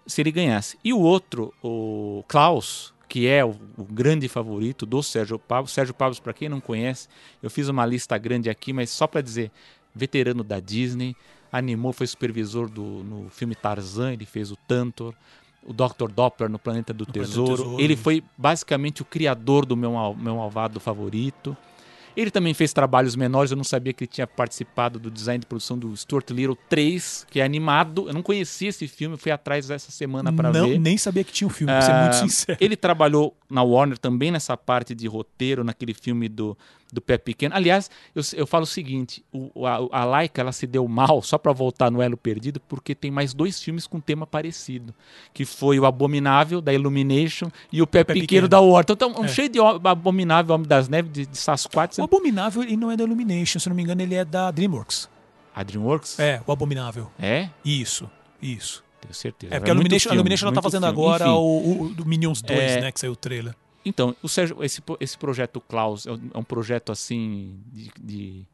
B: se ele ganhasse. E o outro, o Klaus, que é o, o grande favorito do Sérgio Pablo. Sérgio Pablo, para quem não conhece, eu fiz uma lista grande aqui, mas só para dizer, veterano da Disney, animou, foi supervisor do, no filme Tarzan, ele fez o Tantor, o Dr. Doppler no Planeta do
A: Planeta do
B: Tesouro.
A: Tesouro.
B: Ele foi basicamente o criador do meu, Mal- meu malvado favorito. Ele também fez trabalhos menores, eu não sabia que ele tinha participado do design de produção do Stuart Little 3, que é animado. Eu não conhecia esse filme, fui atrás essa semana para ver.
A: Nem sabia que tinha um filme, pra ser muito
B: Ah,
A: sincero.
B: Ele trabalhou na Warner também nessa parte de roteiro, naquele filme do, do Pé Pequeno. Aliás, eu, eu falo o seguinte: o, a, a Laika ela se deu mal, só para voltar no Elo Perdido, porque tem mais dois filmes com tema parecido. Que foi o Abominável, da Illumination, e o Pé,
A: Pé
B: Pequeno,
A: Pequeno.
B: da Warner. Então, um
A: É.
B: cheio de o- Abominável, Homem das Neves, de, de Sasquatch.
A: O Abominável ele não é da Illumination, se não me engano, ele é da DreamWorks.
B: A DreamWorks?
A: É, o Abominável.
B: É?
A: Isso, isso.
B: Tenho certeza.
A: É porque a Illumination, a
B: filme,
A: Illumination ela tá fazendo
B: filme.
A: agora
B: Enfim.
A: o, o do Minions 2,
B: É.
A: né? Que saiu o trailer.
B: Então, o Sérgio, esse, esse projeto Klaus é um, é um projeto assim de, de,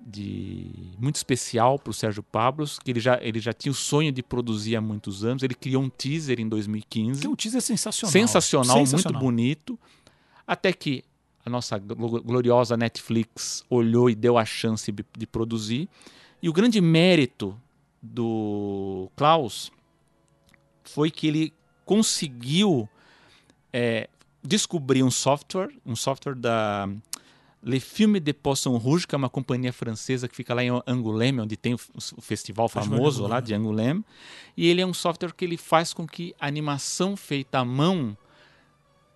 B: de- muito especial para o Sérgio Pablos, que ele já, ele já tinha o sonho de produzir há muitos anos. Ele criou um teaser em 2015,
A: Que o teaser é sensacional.
B: sensacional, muito
A: Sensacional.
B: bonito, até que a nossa glo- gloriosa Netflix olhou e deu a chance de, de produzir. E o grande mérito do Klaus foi que ele conseguiu é, descobrir um software, um software da Le Filme de Poisson Rouge, que é uma companhia francesa que fica lá em Angoulême, onde tem o, o festival
A: de
B: famoso lá de Angoulême. E ele é um software que ele faz com que a animação feita à mão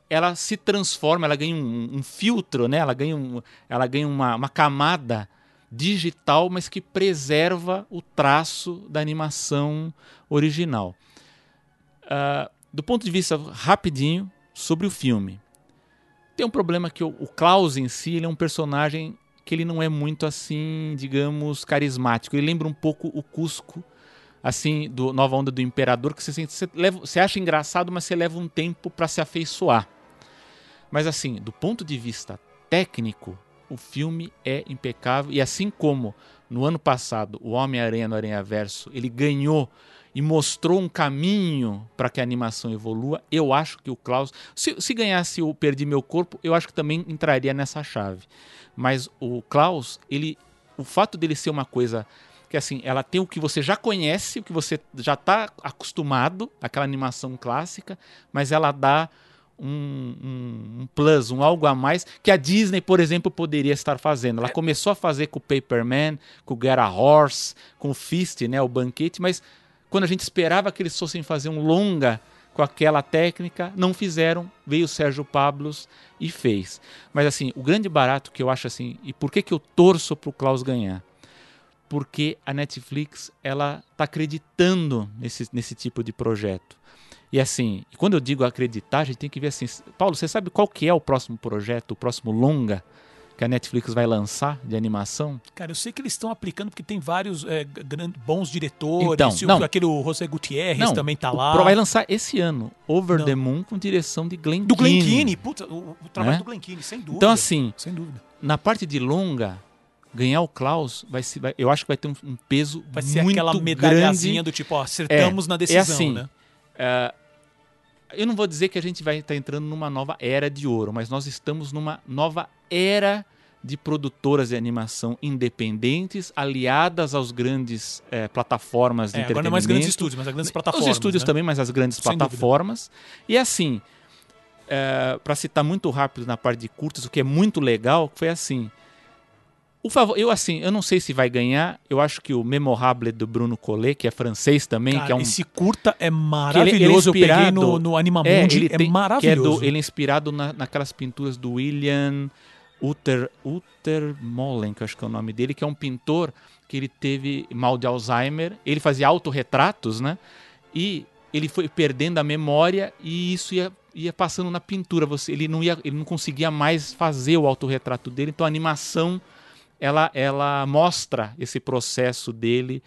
B: ela se transforma, ela ganha um, um filtro, né? ela ganha, um, ela ganha uma, uma camada digital, mas que preserva o traço da animação original. Ah, do ponto de vista rapidinho sobre o filme, tem um problema que o, o Klaus em si ele é um personagem que ele não é muito assim, digamos, carismático. Ele lembra um pouco o Cusco, assim, do Nova Onda do Imperador, que você, sente- você, leva, você acha engraçado, mas você leva um tempo para se afeiçoar. Mas assim, do ponto de vista técnico, o filme é impecável e assim como no ano passado o Homem-Aranha no Aranha Verso, ele ganhou e mostrou um caminho para que a animação evolua, eu acho que o Klaus, se, se ganhasse o Perdi Meu Corpo, eu acho que também entraria nessa chave. Mas o Klaus, ele o fato dele ser uma coisa que assim, ela tem o que você já conhece, o que você já está acostumado, aquela animação clássica, mas ela dá um, um- um plus, um algo a mais que a Disney, por exemplo, poderia estar fazendo. Ela começou a fazer com o Paperman, com o Get a Horse, com o Fist, né, o banquete, mas quando a gente esperava que eles fossem fazer um longa com aquela técnica, não fizeram. Veio o Sérgio Pablos e fez. Mas assim, o grande barato que eu acho assim, e por que que eu torço pro Klaus ganhar? Porque a Netflix, ela tá acreditando nesse, nesse tipo de projeto. E assim, quando eu digo acreditar, a gente tem que ver assim, Paulo, você sabe qual que é o próximo projeto, o próximo longa que a Netflix vai lançar de animação?
A: Cara, eu sei que eles estão aplicando porque tem vários é, g- gran- bons diretores.
B: Então,
A: o-
B: não.
A: Aquele o José Gutierrez também tá
B: o
A: lá.
B: pro- vai lançar esse ano, Over
A: Não.
B: the Moon, com direção de Glenn
A: Do Glen
B: Keane.
A: Puta, o, o trabalho
B: Né?
A: do Glen Keane, sem dúvida.
B: Então assim,
A: Sem dúvida.
B: na parte de longa, ganhar o Klaus, vai se, vai- eu acho que vai ter um, um peso
A: Vai ser
B: muito
A: aquela
B: grande.
A: medalhazinha do tipo, ó, acertamos na decisão,
B: assim,
A: né?
B: É, eu não vou dizer que a gente vai estar entrando numa nova era de ouro, mas nós estamos numa nova era de produtoras de animação independentes, aliadas aos grandes eh, plataformas de
A: É, agora não é
B: entretenimento.
A: mais grandes estúdios, mas as grandes plataformas.
B: Os estúdios
A: né?
B: também, mas as grandes
A: Sem dúvida.
B: plataformas. E assim, para citar muito rápido na parte de curtas, o que é muito legal foi assim. O favor, eu assim, eu não sei se vai ganhar. Eu acho que o Memorable do Bruno Collet, que é francês também,
A: Cara,
B: que é um
A: Esse curta é
B: ele- ele é
A: maravilhoso. eu peguei no, no Animamundi,
B: ele
A: é,
B: tem-
A: maravilhoso.
B: É do- ele é inspirado na- naquelas pinturas do William Uter, Utermohlen, que eu acho que é o nome dele, que é um pintor que ele teve mal de Alzheimer. Ele fazia autorretratos, né? E ele foi perdendo a memória e isso ia, ia passando na pintura. Você, ele, não ia, ele não conseguia mais fazer o autorretrato dele, então a animação ela, ela mostra esse processo dele,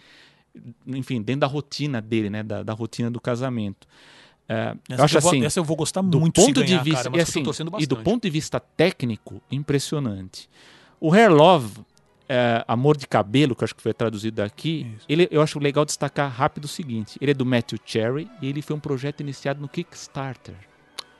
B: enfim, dentro da rotina dele, né? Da, da rotina do casamento. É,
A: Essa
B: eu acho
A: eu vou,
B: assim,
A: essa eu vou gostar
B: do
A: muito
B: ponto
A: ganhar,
B: de vista
A: cara,
B: e, assim, e do ponto de vista técnico impressionante o Hair Love é, Amor de Cabelo que eu acho que foi traduzido aqui
A: Isso.
B: ele eu acho legal destacar rápido o seguinte ele é do Matthew Cherry e ele foi um projeto iniciado no Kickstarter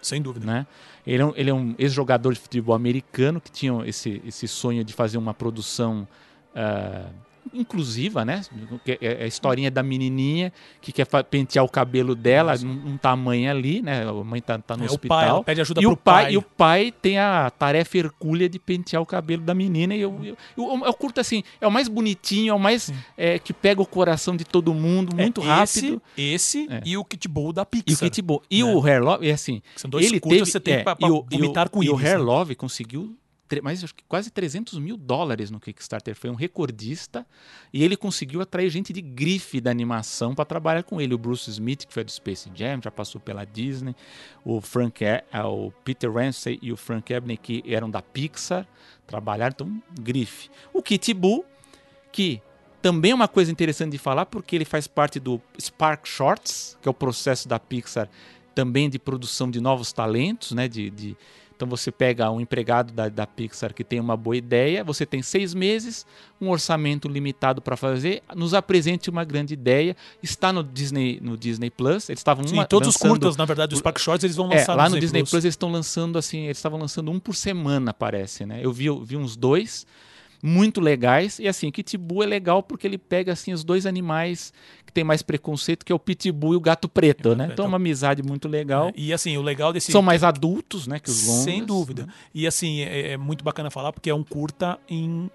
A: Sem dúvida.
B: né ele é um, é um ex-jogador de futebol americano que tinha esse esse sonho de fazer uma produção ah, inclusiva, né? É é a historinha da menininha que quer pentear o cabelo dela, não, tá a mãe ali, né? A mãe tá, tá no
A: É, o
B: hospital.
A: pai, ela pede ajuda
B: e
A: pro
B: o pai,
A: pai.
B: E o pai tem a tarefa hercúlea de pentear o cabelo da menina. E eu, eu, eu, eu curto assim, é o mais bonitinho, é o mais é, que pega o coração de todo mundo, muito
A: É,
B: rápido.
A: Esse, esse
B: É.
A: e o Kit Bull da
B: E o
A: Pixar.
B: Kit Bo- E
A: né?
B: o Hair Love, é assim,
A: que são dois
B: ele teve,
A: você tem
B: é,
A: pra,
B: e
A: pra
B: o- e o-
A: vomitar com
B: E o. Hair
A: né?
B: Love conseguiu mais, acho que quase 300 mil dólares no Kickstarter. Foi um recordista e ele conseguiu atrair gente de grife da animação para trabalhar com ele. O Bruce Smith, que foi do Space Jam, já passou pela Disney. O Frank, ah, o Peter Ramsey e o Frank Ebney, que eram da Pixar, trabalharam, então, grife. O Kit Buu, que também é uma coisa interessante de falar, porque ele faz parte do Spark Shorts, que é o processo da Pixar também de produção de novos talentos, né? De, de- Então você pega um empregado da, da Pixar que tem uma boa ideia, você tem seis meses, um orçamento limitado para fazer, nos apresente uma grande ideia. Está no Disney, no Disney Plus. Eles estavam
A: Sim,
B: uma-
A: todos os curtas, na verdade, dos Spark Shorts, eles vão
B: é,
A: lançar
B: lá
A: no
B: Disney Plus. eles estão lançando assim, eles estavam lançando um por semana, parece, né? Eu vi, eu vi uns dois muito legais e assim, Pitbull é legal porque ele pega assim os dois animais que tem mais preconceito, que é o Pitbull e o gato preto,
A: o
B: né? Então é uma amizade muito legal.
A: É, E assim, o legal desse.
B: São mais adultos, né, que os longas.
A: Sem dúvida.
B: né?
A: E assim, é, é muito bacana falar porque é um curta em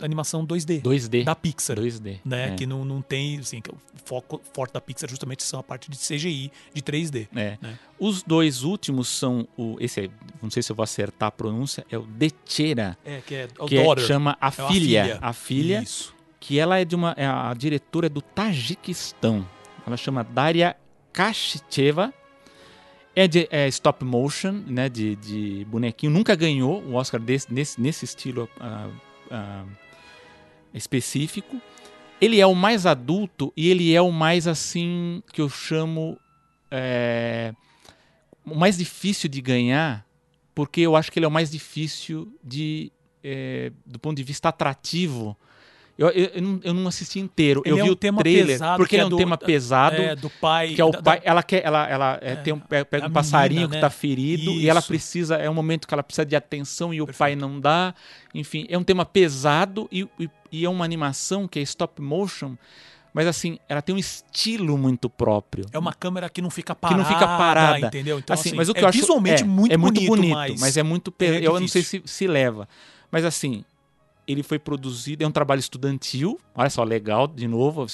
A: animação 2D.
B: 2D.
A: Da Pixar.
B: 2D.
A: Né?
B: É.
A: Que não, não tem, assim, o foco forte da Pixar justamente são a parte de CGI, de 3D.
B: É.
A: né?
B: Os dois últimos são o esse aí, não sei se eu vou acertar a pronúncia, é o Dechera,
A: É, que é o
B: que é,
A: Daughter.
B: chama a
A: É
B: filha,
A: filha.
B: a filha
A: Isso.
B: que ela é de uma. é a diretora do Tajiquistão. Ela chama Daria Kashicheva. É de é stop motion, né? De, de bonequinho. Nunca ganhou um Oscar desse, nesse, nesse estilo ah, ah, específico. Ele é o mais adulto e ele é o mais assim que eu chamo. é, o mais difícil de ganhar, porque eu acho que ele é o mais difícil de. é, do ponto de vista atrativo. Eu, eu, eu não, eu não assisti inteiro.
A: Ele
B: eu
A: é
B: vi
A: um
B: o
A: tema
B: trailer,
A: pesado,
B: porque
A: que
B: ele
A: é
B: é um
A: do-
B: tema pesado.
A: É, do pai.
B: Que é o
A: da-
B: pai,
A: da-
B: ela quer, ela, ela é,
A: É,
B: tem um, pega um passarinho
A: menina,
B: que
A: né?
B: tá ferido e ela
A: Isso.
B: precisa, é um momento que ela precisa de atenção e o
A: Perfeito.
B: pai não dá. Enfim, é um tema pesado e, e, e é uma animação que é stop motion, mas assim, ela tem um estilo muito próprio.
A: É uma câmera que não fica
B: que
A: parada.
B: não fica parada.
A: Entendeu? Então,
B: assim,
A: assim,
B: mas o que
A: é
B: eu acho
A: visualmente
B: é,
A: muito,
B: é muito
A: bonito,
B: bonito, mas, é muito
A: é
B: eu não sei se se leva. Mas assim, ele foi produzido, é um trabalho estudantil. Olha só, legal, de novo,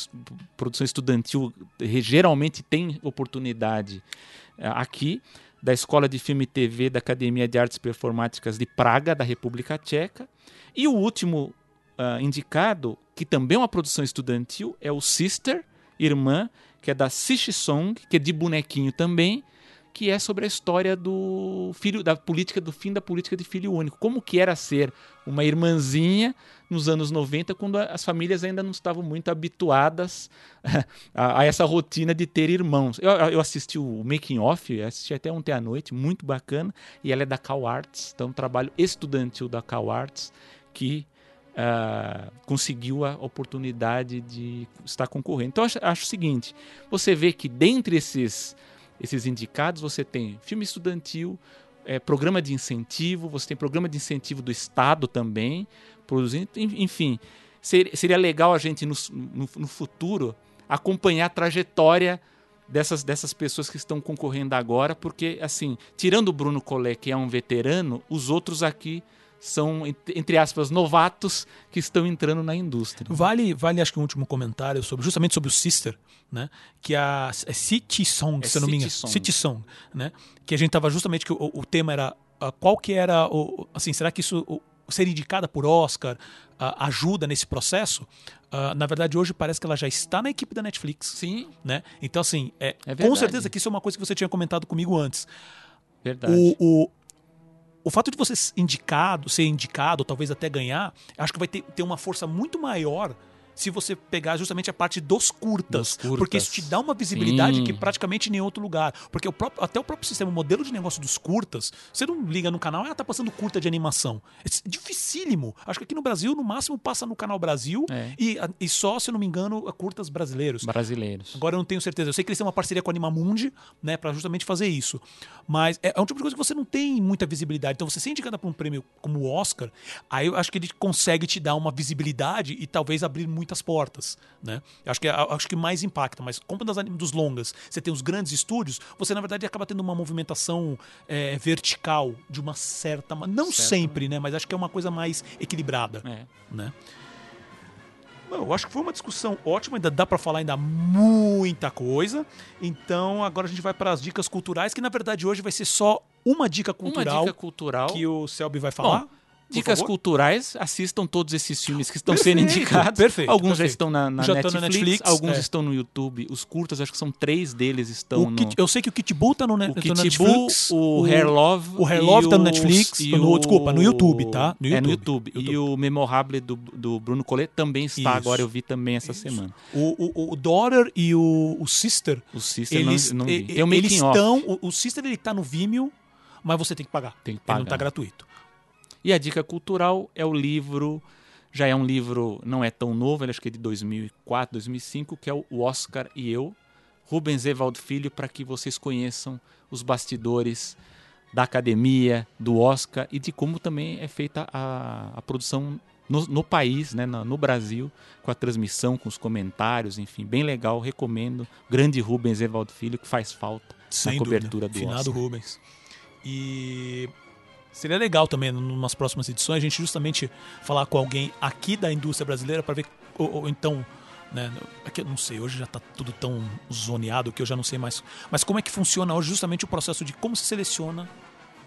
B: produção estudantil geralmente tem oportunidade eh, aqui da Escola de Filme e TV da Academia de Artes Performáticas de Praga, da República Tcheca. E o último ah, indicado, que também é uma produção estudantil, é o Sister, Irmã, que é da Song, que é de bonequinho também, que é sobre a história do filho da política do fim da política de filho único. Como que era ser uma irmãzinha nos anos 90, quando as famílias ainda não estavam muito habituadas a, a essa rotina de ter irmãos. Eu, eu assisti o Making Off, assisti até ontem à noite, muito bacana, e ela é da Cal Arts, então um trabalho estudantil da Cal Arts que ah, conseguiu a oportunidade de estar concorrendo. Então, acho, acho o seguinte: você vê que dentre esses, esses indicados, você tem filme estudantil, eh, programa de incentivo, você tem programa de incentivo do Estado também, produzindo, en- enfim. ser- seria legal a gente, no, no- no futuro, acompanhar a trajetória dessas, dessas pessoas que estão concorrendo agora, porque, assim, tirando o Bruno Collet, que é um veterano, os outros aqui são, ent- entre aspas, novatos que estão entrando na indústria.
A: Vale, vale, acho que um último comentário sobre, justamente sobre o Sister, né? Que a é City Song,
B: É
A: se eu não me engano.
B: City Song.
A: City Song, né? Que a gente tava justamente que o, o tema era ah, qual que era o assim, será que isso o, ser indicada por Oscar ah, ajuda nesse processo? Ah, na verdade, hoje parece que ela já está na equipe da Netflix,
B: Sim,
A: né? Então assim, é,
B: É
A: com certeza que isso é uma coisa que você tinha comentado comigo antes.
B: verdade.
A: O, o, o fato de você ser indicado, ser indicado, talvez até ganhar, acho que vai ter, ter uma força muito maior se você pegar justamente a parte dos curtas,
B: Dos curtas.
A: porque isso te dá uma visibilidade
B: Sim.
A: que praticamente em nenhum outro lugar. Porque o próprio- até o próprio sistema, o modelo de negócio dos curtas, você não liga no canal, ah, tá passando curta de animação. É dificílimo. Acho que aqui no Brasil, no máximo, passa no canal Brasil
B: É.
A: e, e só, se eu não me engano, a curtas brasileiros.
B: Brasileiros.
A: Agora eu não tenho certeza. Eu sei que eles têm uma parceria com a Animamundi, né, para justamente fazer isso. Mas é, é um tipo de coisa que você não tem muita visibilidade. Então você ser indicada para um prêmio como o Oscar, aí eu acho que ele consegue te dar uma visibilidade e talvez abrir muitas portas, né? Acho que é- acho que mais impacta. Mas como das dos longas, você tem os grandes estúdios, você na verdade acaba tendo uma movimentação é, vertical de uma certa, não
B: Certo.
A: sempre, né? Mas acho que é uma coisa mais equilibrada
B: É.
A: né? Eu acho que foi uma discussão ótima, ainda dá pra falar ainda muita coisa. Então agora a gente vai para as dicas culturais, que na verdade hoje vai ser só uma dica cultural
B: Uma dica cultural.
A: que o Selby vai falar.
B: Bom, Dicas
A: favor.
B: culturais, assistam todos esses filmes que estão
A: Perfeito,
B: sendo indicados.
A: perfeito,
B: Alguns já
A: perfeito.
B: estão na, na
A: Já estão na
B: Netflix,
A: Netflix,
B: alguns
A: é.
B: estão no YouTube. Os curtas, acho que são três deles estão no...
A: Kit- eu sei que o Kit Bull tá no, ne-
B: o
A: tá
B: Kit
A: no
B: Bull,
A: Netflix.
B: o, Hair Love.
A: o Hair Love tá no Netflix,
B: e
A: no-
B: o-
A: desculpa, no YouTube, tá? No
B: É, no
A: YouTube.
B: YouTube. E o Memorable do, do Bruno Collet também está
A: Isso.
B: agora, eu vi também essa semana.
A: O, o, o Daughter e o, o Sister,
B: O Sister
A: eles,
B: não, não vi. Tem o
A: eles
B: making
A: estão. O, o Sister ele tá no Vimeo, mas você tem que pagar.
B: Tem que
A: Ele não
B: pagar.
A: tá gratuito.
B: E a dica cultural é o livro, já é um livro, não é tão novo, ele acho que é de 2004, 2005, que é o Oscar e Eu, Rubens Evaldo Filho, para que vocês conheçam os bastidores da academia, do Oscar e de como também é feita a, a produção no, no país, né, na- no Brasil, com a transmissão, com os comentários, enfim, bem legal, recomendo. Grande Rubens Evaldo Filho, que faz falta
A: Sem
B: na
A: dúvida.
B: cobertura do
A: Finado
B: Oscar.
A: Rubens. E seria legal também, em umas próximas edições, a gente justamente falar com alguém aqui da indústria brasileira para ver, ou, ou então, né, aqui eu não sei, hoje já tá tudo tão zoneado que eu já não sei mais, mas como é que funciona hoje justamente o processo de como se seleciona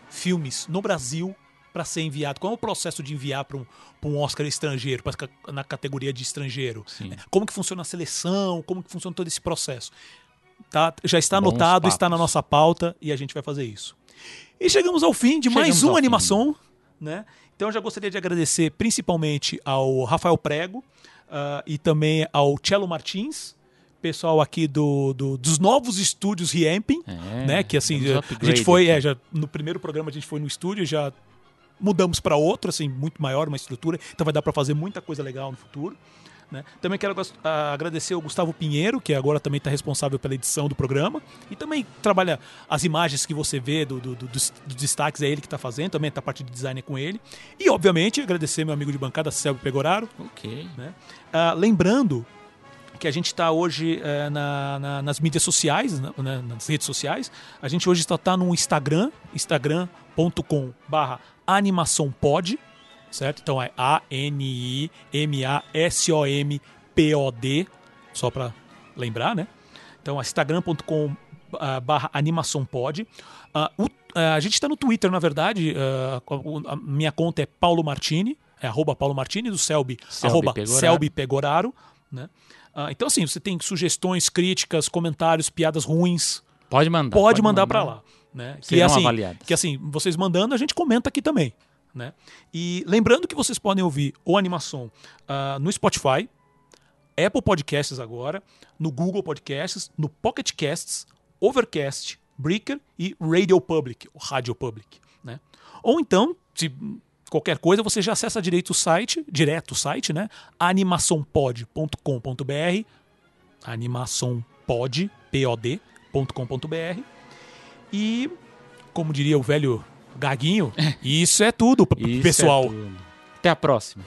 A: filmes no Brasil para ser enviado? Qual é o processo de enviar para um, pra um Oscar estrangeiro, pra, na categoria de estrangeiro?
B: Sim.
A: Como que funciona a seleção? Como que funciona todo esse processo? Tá, já está
B: Bons
A: anotado, está na nossa pauta e a gente vai fazer isso. E chegamos ao fim de
B: Chegamos
A: mais uma
B: fim.
A: animação, né? Então eu já gostaria de agradecer principalmente ao Rafael Prego ah, e também ao Cello Martins, pessoal aqui do, do- dos novos estúdios Riemping,
B: É,
A: né? Que assim, a gente foi, é, já, no primeiro programa a gente foi no estúdio, já mudamos para outro, assim, muito maior, uma estrutura, então vai dar para fazer muita coisa legal no futuro. Né? Também quero ah, agradecer ao Gustavo Pinheiro, que agora também está responsável pela edição do programa, e também trabalha as imagens que você vê do, do- do- dos, dos destaques, é ele que está fazendo, também a parte de design é com ele. E, obviamente, agradecer meu amigo de bancada, Selby Pegoraro,
B: Ok.
A: né? Ah, lembrando que a gente está hoje eh, na- na- nas mídias sociais, né, né, nas redes sociais. A gente hoje está tá no Instagram, instagram.com barra certo? Então é A-N-I-M-A-S-O-M-P-O-D, só para lembrar, né? Então é instagram.com ah, barra animaçãopod. Ah, o- ah, a gente está no Twitter, na verdade. a minha conta é Paulo Martini, é arroba Paulo Martini, do Selby,
B: Selby
A: arroba
B: Pegoraro.
A: Selby Pegoraro, né? Então, assim, você tem sugestões, críticas, comentários, piadas ruins,
B: Pode mandar.
A: pode, mandar pra lá. Né? Que, assim,
B: avaliadas.
A: que assim, vocês mandando, a gente comenta aqui também. Né? E lembrando que vocês podem ouvir o Animação ah, no Spotify, Apple Podcasts agora, no Google Podcasts, no Pocket Casts, Overcast, Breaker e Radio Public, o Radio Public. Né? Ou então, se qualquer coisa, você já acessa direito o site, direto o site, né? animaçãopod.com.br animaçãopod, P-O-D.com.br e, como diria o velho Gaguinho, isso é tudo,
B: Isso é
A: pessoal.
B: tudo. Até a próxima.